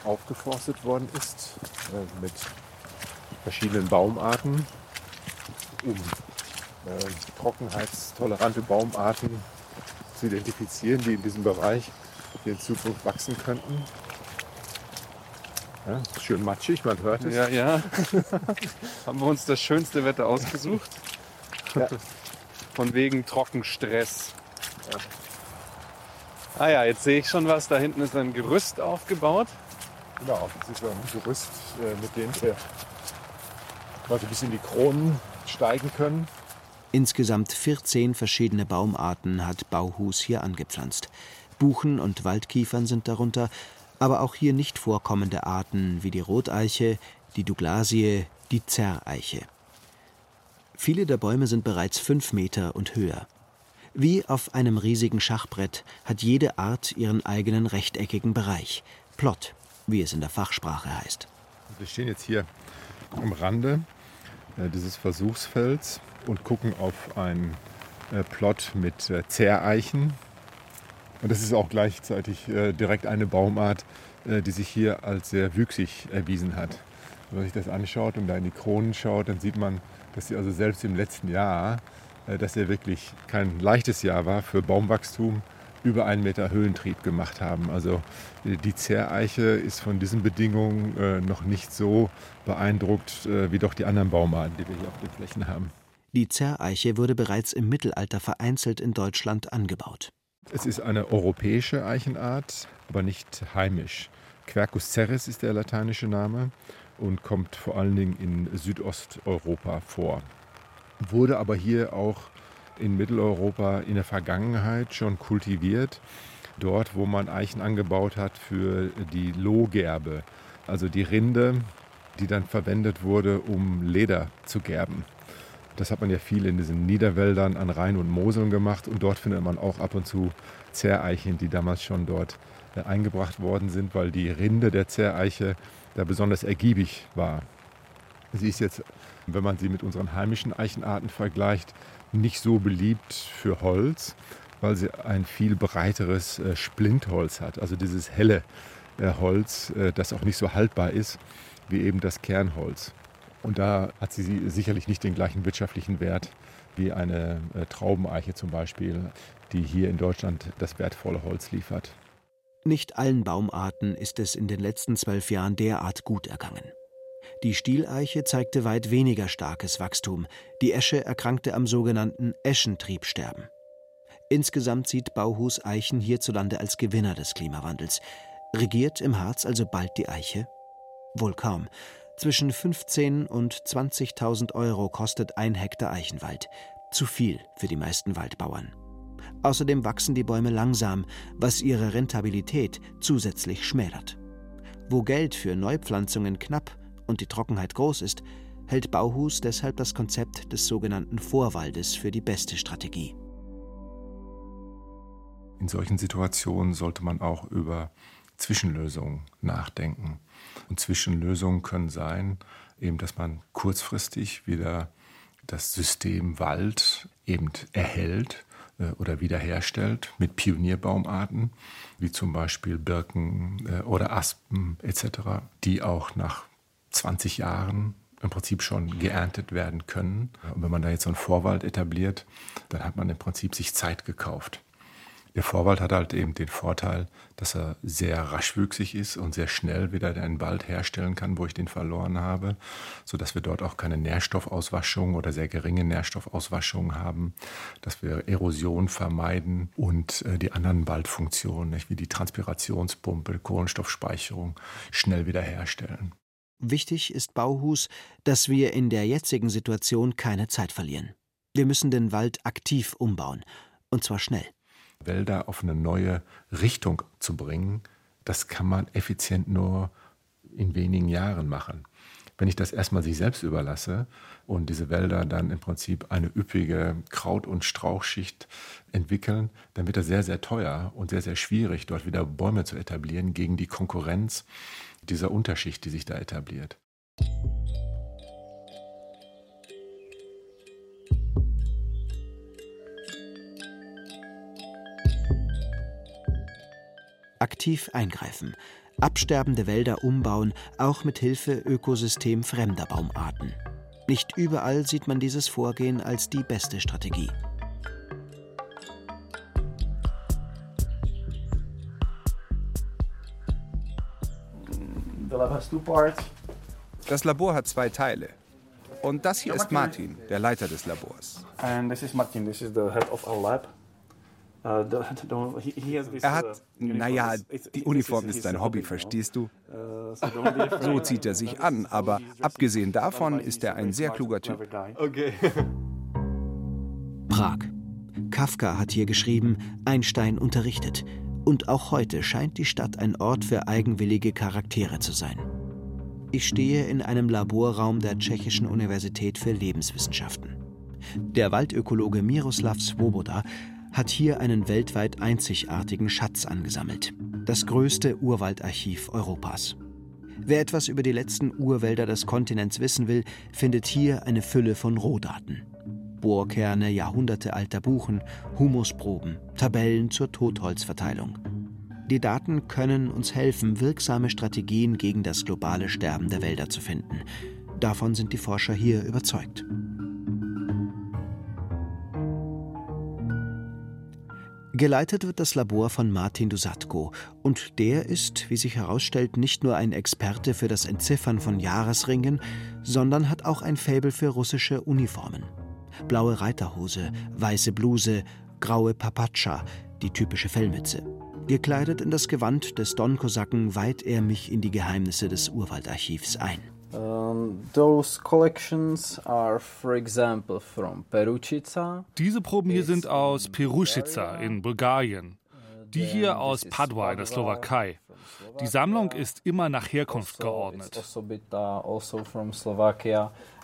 aufgeforstet worden ist äh, mit verschiedenen Baumarten, um äh, trockenheitstolerante Baumarten zu identifizieren, die in diesem Bereich in Zukunft wachsen könnten. Ja, schön matschig, man hört es. Ja, ja. Haben wir uns das schönste Wetter ausgesucht? Ja. Von wegen Trockenstress. Ja. Ah ja, jetzt sehe ich schon was. Da hinten ist ein Gerüst aufgebaut. Genau, das ist ein Gerüst, äh, mit dem wir quasi bis in die Kronen steigen können. Insgesamt 14 verschiedene Baumarten hat Bauhus hier angepflanzt. Buchen und Waldkiefern sind darunter, aber auch hier nicht vorkommende Arten wie die Roteiche, die Douglasie, die Zerreiche. Viele der Bäume sind bereits fünf Meter und höher. Wie auf einem riesigen Schachbrett hat jede Art ihren eigenen rechteckigen Bereich. Plot, wie es in der Fachsprache heißt. Wir stehen jetzt hier am Rande äh, dieses Versuchsfelds und gucken auf einen äh, Plot mit äh, Zerreichen. Und das ist auch gleichzeitig direkt eine Baumart, die sich hier als sehr wüchsig erwiesen hat. Wenn man sich das anschaut und da in die Kronen schaut, dann sieht man, dass sie also selbst im letzten Jahr, dass er wirklich kein leichtes Jahr war für Baumwachstum, über einen Meter Höhentrieb gemacht haben. Also die Zerreiche ist von diesen Bedingungen äh, noch nicht so beeindruckt äh, wie doch die anderen Baumarten, die wir hier auf den Flächen haben. Die Zerreiche wurde bereits im Mittelalter vereinzelt in Deutschland angebaut. Es ist eine europäische Eichenart, aber nicht heimisch. Quercus cerris ist der lateinische Name und kommt vor allen Dingen in Südosteuropa vor. Wurde aber hier auch in Mitteleuropa in der Vergangenheit schon kultiviert. Dort, wo man Eichen angebaut hat für die Lohgerbe, also die Rinde, die dann verwendet wurde, um Leder zu gerben. Das hat man ja viel in diesen Niederwäldern an Rhein und Moseln gemacht und dort findet man auch ab und zu Zerreichen, die damals schon dort äh, eingebracht worden sind, weil die Rinde der Zerreiche da besonders ergiebig war. Sie ist jetzt, wenn man sie mit unseren heimischen Eichenarten vergleicht, nicht so beliebt für Holz, weil sie ein viel breiteres äh, Splintholz hat. Also dieses helle äh, Holz, das auch nicht so haltbar ist wie eben das Kernholz. Und da hat sie sicherlich nicht den gleichen wirtschaftlichen Wert wie eine äh, Traubeneiche zum Beispiel, die hier in Deutschland das wertvolle Holz liefert. Nicht allen Baumarten ist es in den letzten zwölf Jahren derart gut ergangen. Die Stieleiche zeigte weit weniger starkes Wachstum. Die Esche erkrankte am sogenannten Eschentriebsterben. Insgesamt sieht Bauhus Eichen hierzulande als Gewinner des Klimawandels. Regiert im Harz also bald die Eiche? Wohl kaum. Zwischen 15 und 20.000 Euro kostet ein Hektar Eichenwald. Zu viel für die meisten Waldbauern. Außerdem wachsen die Bäume langsam, was ihre Rentabilität zusätzlich schmälert. Wo Geld für Neupflanzungen knapp und die Trockenheit groß ist, hält Bauhus deshalb das Konzept des sogenannten Vorwaldes für die beste Strategie. In solchen Situationen sollte man auch über Zwischenlösungen nachdenken. Und Zwischenlösungen können sein, eben, dass man kurzfristig wieder das System Wald eben erhält äh, oder wiederherstellt mit Pionierbaumarten, wie zum Beispiel Birken äh, oder Aspen etc., die auch nach 20 Jahren im Prinzip schon geerntet werden können. Und wenn man da jetzt so einen Vorwald etabliert, dann hat man im Prinzip sich Zeit gekauft. Der Vorwald hat halt eben den Vorteil, dass er sehr raschwüchsig ist und sehr schnell wieder einen Wald herstellen kann, wo ich den verloren habe, sodass wir dort auch keine Nährstoffauswaschung oder sehr geringe Nährstoffauswaschung haben, dass wir Erosion vermeiden und äh, die anderen Waldfunktionen, nicht, wie die Transpirationspumpe, Kohlenstoffspeicherung, schnell wieder herstellen. Wichtig ist Bauhus, dass wir in der jetzigen Situation keine Zeit verlieren. Wir müssen den Wald aktiv umbauen, und zwar schnell. Wälder auf eine neue Richtung zu bringen, das kann man effizient nur in wenigen Jahren machen. Wenn ich das erstmal sich selbst überlasse und diese Wälder dann im Prinzip eine üppige Kraut- und Strauchschicht entwickeln, dann wird das sehr, sehr teuer und sehr, sehr schwierig, dort wieder Bäume zu etablieren gegen die Konkurrenz dieser Unterschicht, die sich da etabliert. Aktiv eingreifen, absterbende Wälder umbauen, auch mit Hilfe ökosystemfremder Baumarten. Nicht überall sieht man dieses Vorgehen als die beste Strategie. Das Labor hat zwei Teile. Und das hier ist Martin, der Leiter des Labors. And this is Martin, this is the head of our lab. Uh, er hat, uh, naja, die Uniform ist sein Hobby, verstehst du? Uh, so zieht er sich an, aber abgesehen davon ist er ein sehr kluger Typ. Prag. Kafka hat hier geschrieben, Einstein unterrichtet. Und auch heute scheint die Stadt ein Ort für eigenwillige Charaktere zu sein. Ich stehe in einem Laborraum der Tschechischen Universität für Lebenswissenschaften. Der Waldökologe Miroslav Svoboda hat hier einen weltweit einzigartigen Schatz angesammelt. Das größte Urwaldarchiv Europas. Wer etwas über die letzten Urwälder des Kontinents wissen will, findet hier eine Fülle von Rohdaten. Bohrkerne jahrhundertealter Buchen, Humusproben, Tabellen zur Totholzverteilung. Die Daten können uns helfen, wirksame Strategien gegen das globale Sterben der Wälder zu finden. Davon sind die Forscher hier überzeugt. Geleitet wird das Labor von Martin Dusatko und der ist, wie sich herausstellt, nicht nur ein Experte für das Entziffern von Jahresringen, sondern hat auch ein Faible für russische Uniformen. Blaue Reiterhose, weiße Bluse, graue Papatscha, die typische Fellmütze. Gekleidet in das Gewand des Don-Kosaken weiht er mich in die Geheimnisse des Urwaldarchivs ein. Diese Proben hier sind aus Perušica in Bulgarien. Die hier aus Padua in der Slowakei. Die Sammlung ist immer nach Herkunft geordnet.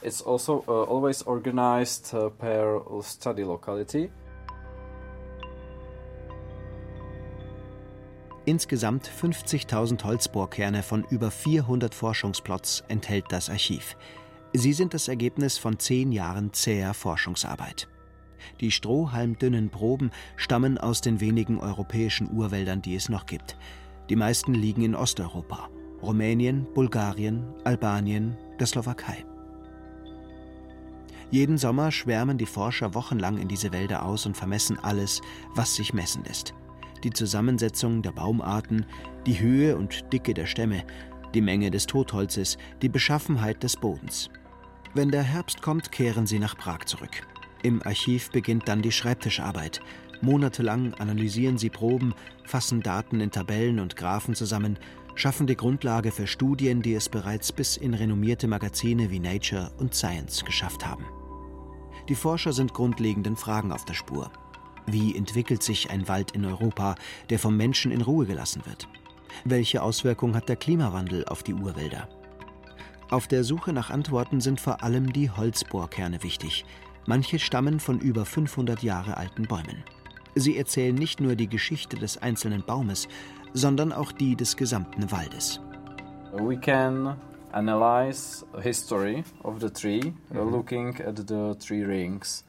It's also uh, always organized uh, per study locality. Insgesamt 50.000 Holzbohrkerne von über 400 Forschungsplots enthält das Archiv. Sie sind das Ergebnis von zehn Jahren zäher Forschungsarbeit. Die strohhalmdünnen Proben stammen aus den wenigen europäischen Urwäldern, die es noch gibt. Die meisten liegen in Osteuropa. Rumänien, Bulgarien, Albanien, der Slowakei. Jeden Sommer schwärmen die Forscher wochenlang in diese Wälder aus und vermessen alles, was sich messen lässt. Die Zusammensetzung der Baumarten, die Höhe und Dicke der Stämme, die Menge des Totholzes, die Beschaffenheit des Bodens. Wenn der Herbst kommt, kehren sie nach Prag zurück. Im Archiv beginnt dann die Schreibtischarbeit. Monatelang analysieren sie Proben, fassen Daten in Tabellen und Graphen zusammen, schaffen die Grundlage für Studien, die es bereits bis in renommierte Magazine wie Nature und Science geschafft haben. Die Forscher sind grundlegenden Fragen auf der Spur. Wie entwickelt sich ein Wald in Europa, der vom Menschen in Ruhe gelassen wird? Welche Auswirkung hat der Klimawandel auf die Urwälder? Auf der Suche nach Antworten sind vor allem die Holzbohrkerne wichtig. Manche stammen von über 500 Jahre alten Bäumen. Sie erzählen nicht nur die Geschichte des einzelnen Baumes, sondern auch die des gesamten Waldes. We can analyze history of the tree mhm. looking at the tree rings.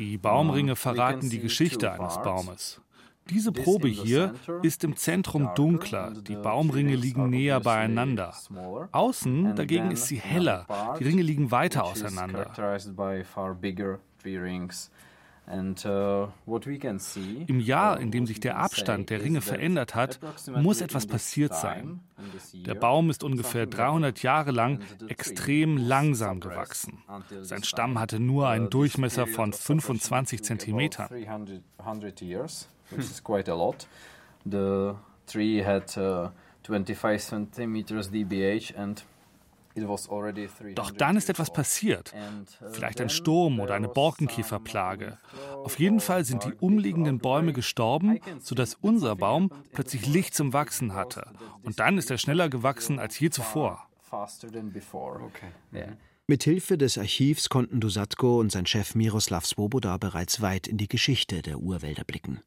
Die Baumringe verraten die Geschichte eines Baumes. Diese Probe hier ist im Zentrum dunkler, die Baumringe liegen näher beieinander. Außen dagegen ist sie heller, die Ringe liegen weiter auseinander. Uh, Im Jahr, in dem sich der Abstand der Ringe verändert hat, muss etwas passiert sein. Der Baum ist ungefähr 300 Jahre lang extrem langsam gewachsen. Sein Stamm hatte nur einen Durchmesser von 25 Zentimetern. The tree had uh, 25 centimeters DBH and doch dann ist etwas passiert. Uh, Vielleicht ein Sturm oder eine Borkenkäferplage. Auf jeden Fall sind die umliegenden Bäume gestorben, sodass unser Baum plötzlich Licht zum Wachsen hatte. Und dann ist er schneller gewachsen als je zuvor. Mit Hilfe des Archivs konnten Dusatko und sein Chef Miroslav Svoboda bereits weit in die Geschichte der Urwälder blicken.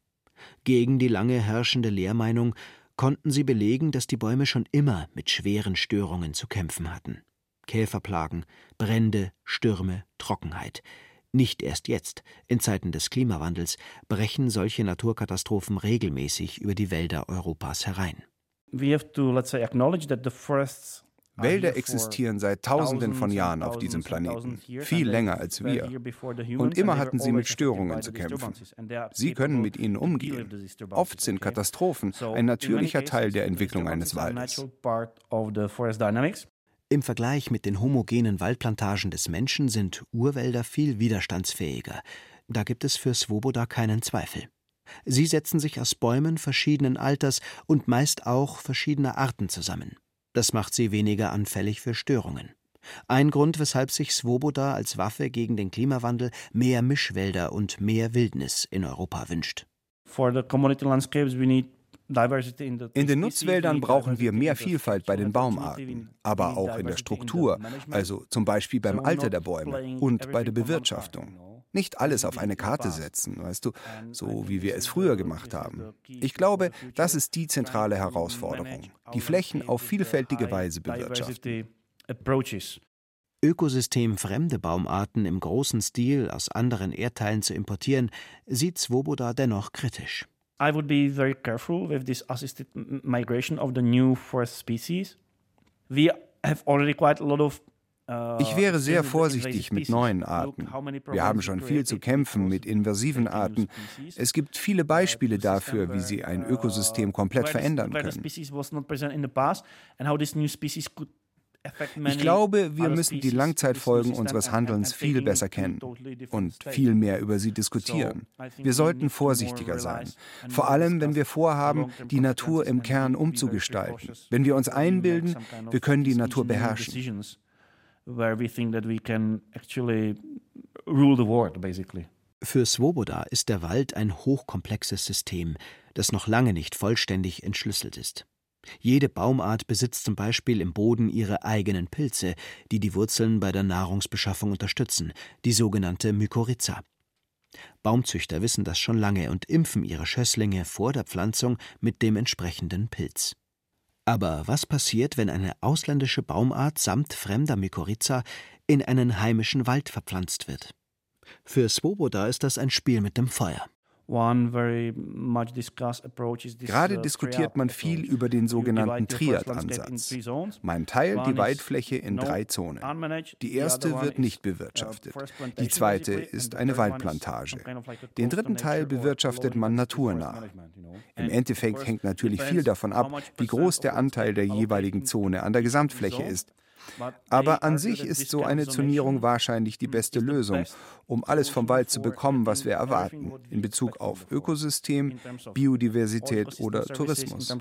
Gegen die lange herrschende Lehrmeinung, konnten sie belegen, dass die Bäume schon immer mit schweren Störungen zu kämpfen hatten. Käferplagen, Brände, Stürme, Trockenheit. Nicht erst jetzt, in Zeiten des Klimawandels, brechen solche Naturkatastrophen regelmäßig über die Wälder Europas herein. We have to, let's say, acknowledge that the forests Wälder existieren seit Tausenden von Jahren auf diesem Planeten, viel länger als wir. Und immer hatten sie mit Störungen zu kämpfen. Sie können mit ihnen umgehen. Oft sind Katastrophen ein natürlicher Teil der Entwicklung eines Waldes. Im Vergleich mit den homogenen Waldplantagen des Menschen sind Urwälder viel widerstandsfähiger. Da gibt es für Svoboda keinen Zweifel. Sie setzen sich aus Bäumen verschiedenen Alters und meist auch verschiedener Arten zusammen. Das macht sie weniger anfällig für Störungen. Ein Grund, weshalb sich Svoboda als Waffe gegen den Klimawandel mehr Mischwälder und mehr Wildnis in Europa wünscht. In den Nutzwäldern brauchen wir mehr Vielfalt bei den Baumarten, aber auch in der Struktur, also zum Beispiel beim Alter der Bäume und bei der Bewirtschaftung. Nicht alles auf eine Karte setzen, weißt du, so wie wir es früher gemacht haben. Ich glaube, das ist die zentrale Herausforderung, die Flächen auf vielfältige Weise bewirtschaften. Ökosystemfremde Baumarten im großen Stil aus anderen Erdteilen zu importieren, sieht Svoboda dennoch kritisch. I would be very careful with this assisted migration of the new forest species. We have already quite a lot of ich wäre sehr vorsichtig mit neuen Arten. Wir haben schon viel zu kämpfen mit invasiven Arten. Es gibt viele Beispiele dafür, wie sie ein Ökosystem komplett verändern können. Ich glaube, wir müssen die Langzeitfolgen unseres Handelns viel besser kennen und viel mehr über sie diskutieren. Wir sollten vorsichtiger sein, vor allem wenn wir vorhaben, die Natur im Kern umzugestalten. Wenn wir uns einbilden, wir können die Natur beherrschen where we think that we can actually rule the world, basically. Für Svoboda ist der Wald ein hochkomplexes System, das noch lange nicht vollständig entschlüsselt ist. Jede Baumart besitzt zum Beispiel im Boden ihre eigenen Pilze, die die Wurzeln bei der Nahrungsbeschaffung unterstützen, die sogenannte Mykorrhiza. Baumzüchter wissen das schon lange und impfen ihre Schösslinge vor der Pflanzung mit dem entsprechenden Pilz. Aber was passiert, wenn eine ausländische Baumart samt fremder Mykorrhiza in einen heimischen Wald verpflanzt wird? Für Svoboda ist das ein Spiel mit dem Feuer. Gerade uh, diskutiert man viel über den sogenannten Triad-Ansatz. Man teilt die Waldfläche in drei Zonen. Die erste wird nicht uh, bewirtschaftet. Die zweite ist eine Waldplantage. Den dritten Teil bewirtschaftet man naturnah. Im Endeffekt hängt natürlich viel davon ab, wie groß der Anteil der jeweiligen Zone an der Gesamtfläche ist. Aber an sich ist so eine Zonierung wahrscheinlich die beste Lösung, um alles vom Wald zu bekommen, was wir erwarten, in Bezug auf Ökosystem, Biodiversität oder Tourismus.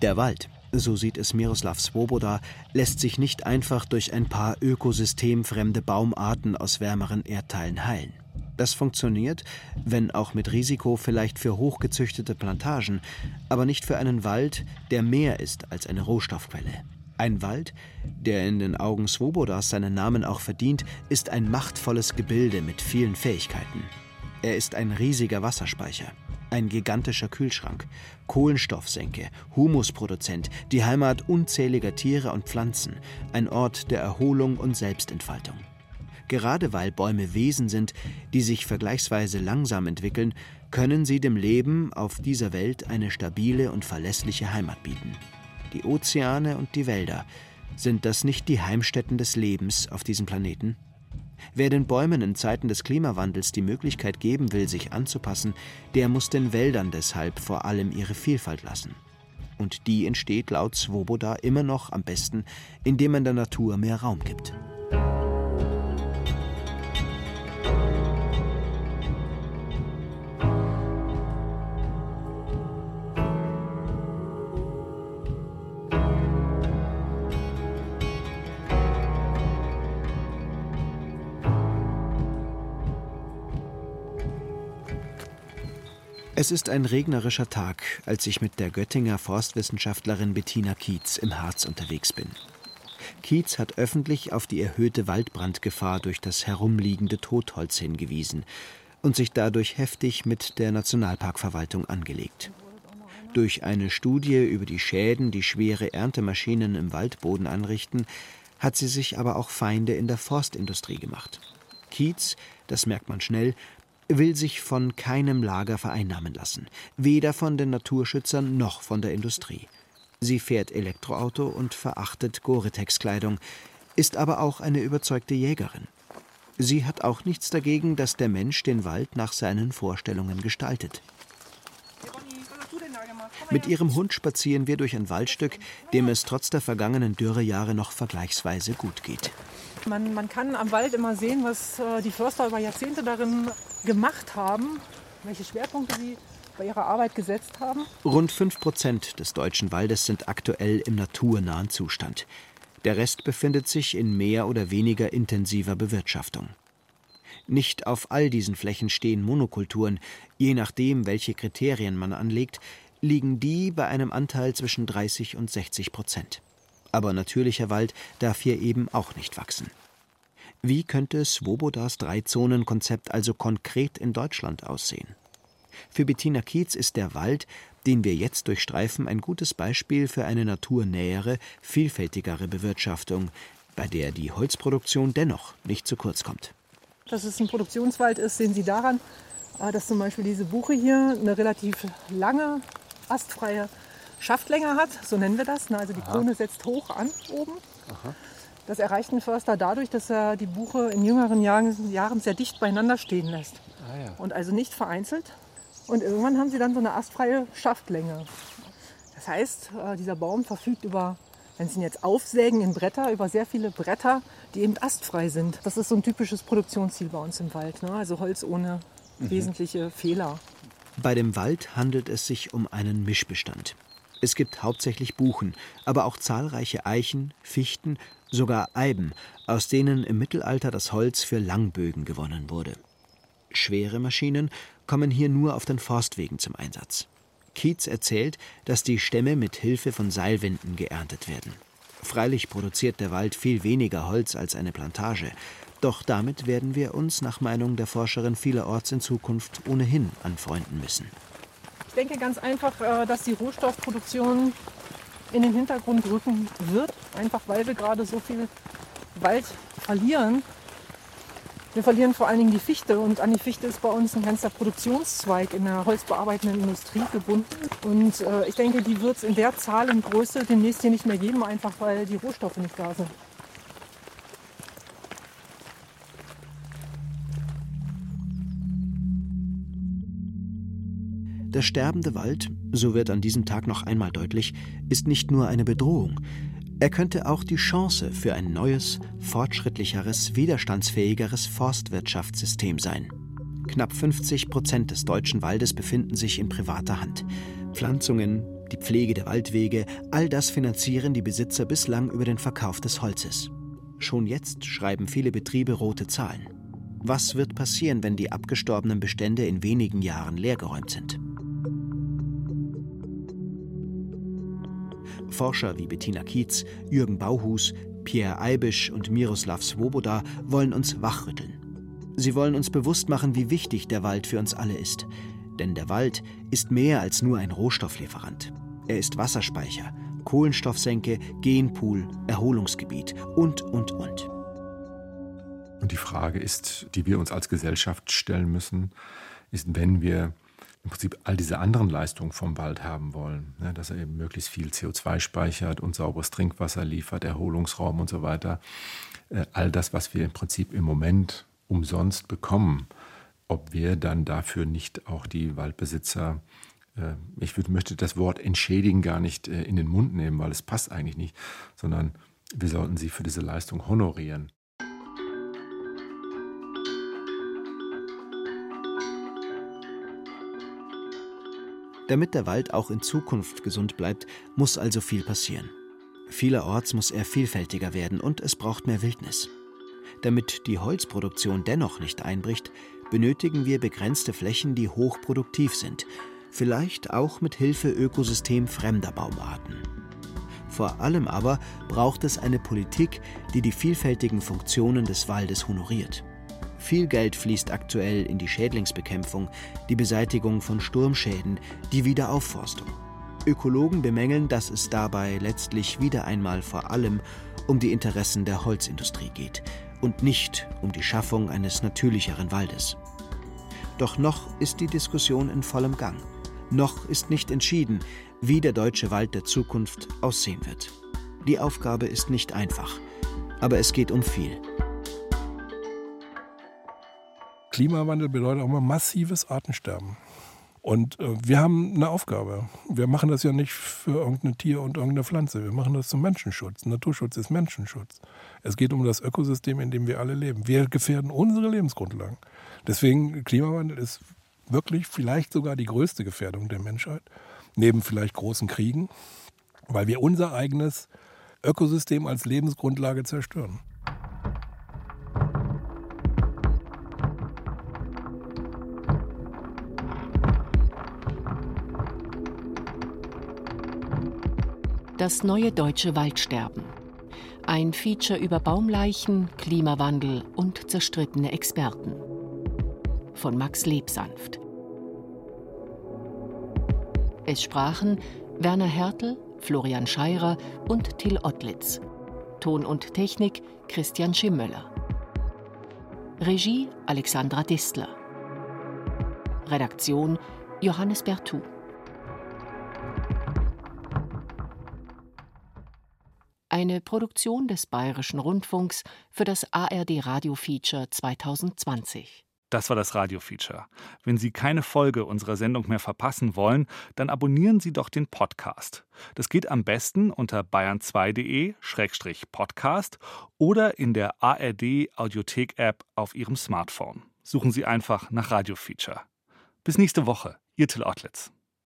Der Wald, so sieht es Miroslav Svoboda, lässt sich nicht einfach durch ein paar ökosystemfremde Baumarten aus wärmeren Erdteilen heilen. Das funktioniert, wenn auch mit Risiko vielleicht für hochgezüchtete Plantagen, aber nicht für einen Wald, der mehr ist als eine Rohstoffquelle. Ein Wald, der in den Augen Swobodas seinen Namen auch verdient, ist ein machtvolles Gebilde mit vielen Fähigkeiten. Er ist ein riesiger Wasserspeicher, ein gigantischer Kühlschrank, Kohlenstoffsenke, Humusproduzent, die Heimat unzähliger Tiere und Pflanzen, ein Ort der Erholung und Selbstentfaltung. Gerade weil Bäume Wesen sind, die sich vergleichsweise langsam entwickeln, können sie dem Leben auf dieser Welt eine stabile und verlässliche Heimat bieten. Die Ozeane und die Wälder, sind das nicht die Heimstätten des Lebens auf diesem Planeten? Wer den Bäumen in Zeiten des Klimawandels die Möglichkeit geben will, sich anzupassen, der muss den Wäldern deshalb vor allem ihre Vielfalt lassen. Und die entsteht laut Svoboda immer noch am besten, indem man der Natur mehr Raum gibt. Es ist ein regnerischer Tag, als ich mit der Göttinger Forstwissenschaftlerin Bettina Kietz im Harz unterwegs bin. Kietz hat öffentlich auf die erhöhte Waldbrandgefahr durch das herumliegende Totholz hingewiesen und sich dadurch heftig mit der Nationalparkverwaltung angelegt. Durch eine Studie über die Schäden, die schwere Erntemaschinen im Waldboden anrichten, hat sie sich aber auch Feinde in der Forstindustrie gemacht. Kietz, das merkt man schnell, will sich von keinem Lager vereinnahmen lassen, weder von den Naturschützern noch von der Industrie. Sie fährt Elektroauto und verachtet Gore-Tex-Kleidung, ist aber auch eine überzeugte Jägerin. Sie hat auch nichts dagegen, dass der Mensch den Wald nach seinen Vorstellungen gestaltet. Mit ihrem Hund spazieren wir durch ein Waldstück, dem es trotz der vergangenen Dürrejahre noch vergleichsweise gut geht. Man, man kann am Wald immer sehen, was äh, die Förster über Jahrzehnte darin gemacht haben, welche Schwerpunkte sie bei ihrer Arbeit gesetzt haben. Rund 5 Prozent des deutschen Waldes sind aktuell im naturnahen Zustand. Der Rest befindet sich in mehr oder weniger intensiver Bewirtschaftung. Nicht auf all diesen Flächen stehen Monokulturen. Je nachdem, welche Kriterien man anlegt, liegen die bei einem Anteil zwischen 30 und 60 Prozent. Aber natürlicher Wald darf hier eben auch nicht wachsen. Wie könnte Swobodas Drei-Zonen-Konzept also konkret in Deutschland aussehen? Für Bettina Kietz ist der Wald, den wir jetzt durchstreifen, ein gutes Beispiel für eine naturnähere, vielfältigere Bewirtschaftung, bei der die Holzproduktion dennoch nicht zu kurz kommt. Dass es ein Produktionswald ist, sehen Sie daran, äh, dass zum Beispiel diese Buche hier eine relativ lange, astfreie Schaftlänge hat, so nennen wir das. Also die Krone setzt hoch an oben. Aha. Das erreicht ein Förster dadurch, dass er die Buche in jüngeren Jahren, Jahren sehr dicht beieinander stehen lässt. Ah, ja. Und also nicht vereinzelt. Und irgendwann haben sie dann so eine astfreie Schaftlänge. Das heißt, äh, dieser Baum verfügt über, wenn Sie ihn jetzt aufsägen in Bretter, über sehr viele Bretter, die eben astfrei sind. Das ist so ein typisches Produktionsziel bei uns im Wald. Ne? Also Holz ohne mhm. wesentliche Fehler. Bei dem Wald handelt es sich um einen Mischbestand. Es gibt hauptsächlich Buchen, aber auch zahlreiche Eichen, Fichten sogar Eiben, aus denen im Mittelalter das Holz für Langbögen gewonnen wurde. Schwere Maschinen kommen hier nur auf den Forstwegen zum Einsatz. Kietz erzählt, dass die Stämme mit Hilfe von Seilwinden geerntet werden. Freilich produziert der Wald viel weniger Holz als eine Plantage, doch damit werden wir uns nach Meinung der Forscherin vielerorts in Zukunft ohnehin anfreunden müssen. Ich denke ganz einfach, äh, dass die Rohstoffproduktion in den Hintergrund rücken wird, einfach weil wir gerade so viel Wald verlieren, wir verlieren vor allen Dingen die Fichte und an die Fichte ist bei uns ein ganzer Produktionszweig in der holzbearbeitenden Industrie gebunden. Und äh, ich denke, die wird es in der Zahl und Größe demnächst hier nicht mehr geben, einfach weil die Rohstoffe nicht da sind. Der sterbende Wald, so wird an diesem Tag noch einmal deutlich, ist nicht nur eine Bedrohung. Er könnte auch die Chance für ein neues, fortschrittlicheres, widerstandsfähigeres Forstwirtschaftssystem sein. Knapp 50 Prozent des deutschen Waldes befinden sich in privater Hand. Pflanzungen, die Pflege der Waldwege, all das finanzieren die Besitzer bislang über den Verkauf des Holzes. Schon jetzt schreiben viele Betriebe rote Zahlen. Was wird passieren, wenn die abgestorbenen Bestände in wenigen Jahren leergeräumt sind? Forscher wie Bettina Kietz, Jürgen Bauhus, Pierre Eibisch und Miroslav Svoboda wollen uns wachrütteln. Sie wollen uns bewusst machen, wie wichtig der Wald für uns alle ist. Denn der Wald ist mehr als nur ein Rohstofflieferant. Er ist Wasserspeicher, Kohlenstoffsenke, Genpool, Erholungsgebiet und, und, und. Und die Frage ist, die wir uns als Gesellschaft stellen müssen, ist, wenn wir im Prinzip all diese anderen Leistungen vom Wald haben wollen, ne, dass er eben möglichst viel CO2 speichert und sauberes Trinkwasser liefert, Erholungsraum und so weiter. Äh, all das, was wir im Prinzip im Moment umsonst bekommen, ob wir dann dafür nicht auch die Waldbesitzer äh, ich würd, möchte das Wort entschädigen gar nicht äh, in den Mund nehmen, weil es passt eigentlich nicht, sondern wir sollten sie für diese Leistung honorieren. Damit der Wald auch in Zukunft gesund bleibt, muss also viel passieren. Vielerorts muss er vielfältiger werden und es braucht mehr Wildnis. Damit die Holzproduktion dennoch nicht einbricht, benötigen wir begrenzte Flächen, die hochproduktiv sind, vielleicht auch mit Hilfe ökosystemfremder Baumarten. Vor allem aber braucht es eine Politik, die die vielfältigen Funktionen des Waldes honoriert. Viel Geld fließt aktuell in die Schädlingsbekämpfung, die Beseitigung von Sturmschäden, die Wiederaufforstung. Ökologen bemängeln, dass es dabei letztlich wieder einmal vor allem um die Interessen der Holzindustrie geht und nicht um die Schaffung eines natürlicheren Waldes. Doch noch ist die Diskussion in vollem Gang. Noch ist nicht entschieden, wie der deutsche Wald der Zukunft aussehen wird. Die Aufgabe ist nicht einfach, aber es geht um viel. Klimawandel bedeutet auch immer massives Artensterben. Und äh, wir haben eine Aufgabe. Wir machen das ja nicht für irgendein Tier und irgendeine Pflanze. Wir machen das zum Menschenschutz. Naturschutz ist Menschenschutz. Es geht um das Ökosystem, in dem wir alle leben. Wir gefährden unsere Lebensgrundlagen. Deswegen Klimawandel ist wirklich vielleicht sogar die größte Gefährdung der Menschheit. Neben vielleicht großen Kriegen, weil wir unser eigenes Ökosystem als Lebensgrundlage zerstören. Das neue deutsche Waldsterben. Ein Feature über Baumleichen, Klimawandel und zerstrittene Experten. Von Max Lebsanft. Es sprachen Werner Hertel, Florian Scheirer und Till Ottlitz. Ton und Technik Christian Schimmöller. Regie Alexandra Distler. Redaktion Johannes Bertou. Eine Produktion des Bayerischen Rundfunks für das ARD Radio Feature 2020. Das war das Radio-Feature. Wenn Sie keine Folge unserer Sendung mehr verpassen wollen, dann abonnieren Sie doch den Podcast. Das geht am besten unter bayern2.de-podcast oder in der ARD Audiothek-App auf Ihrem Smartphone. Suchen Sie einfach nach Radio-Feature. Bis nächste Woche. Ihr Till Ottlitz.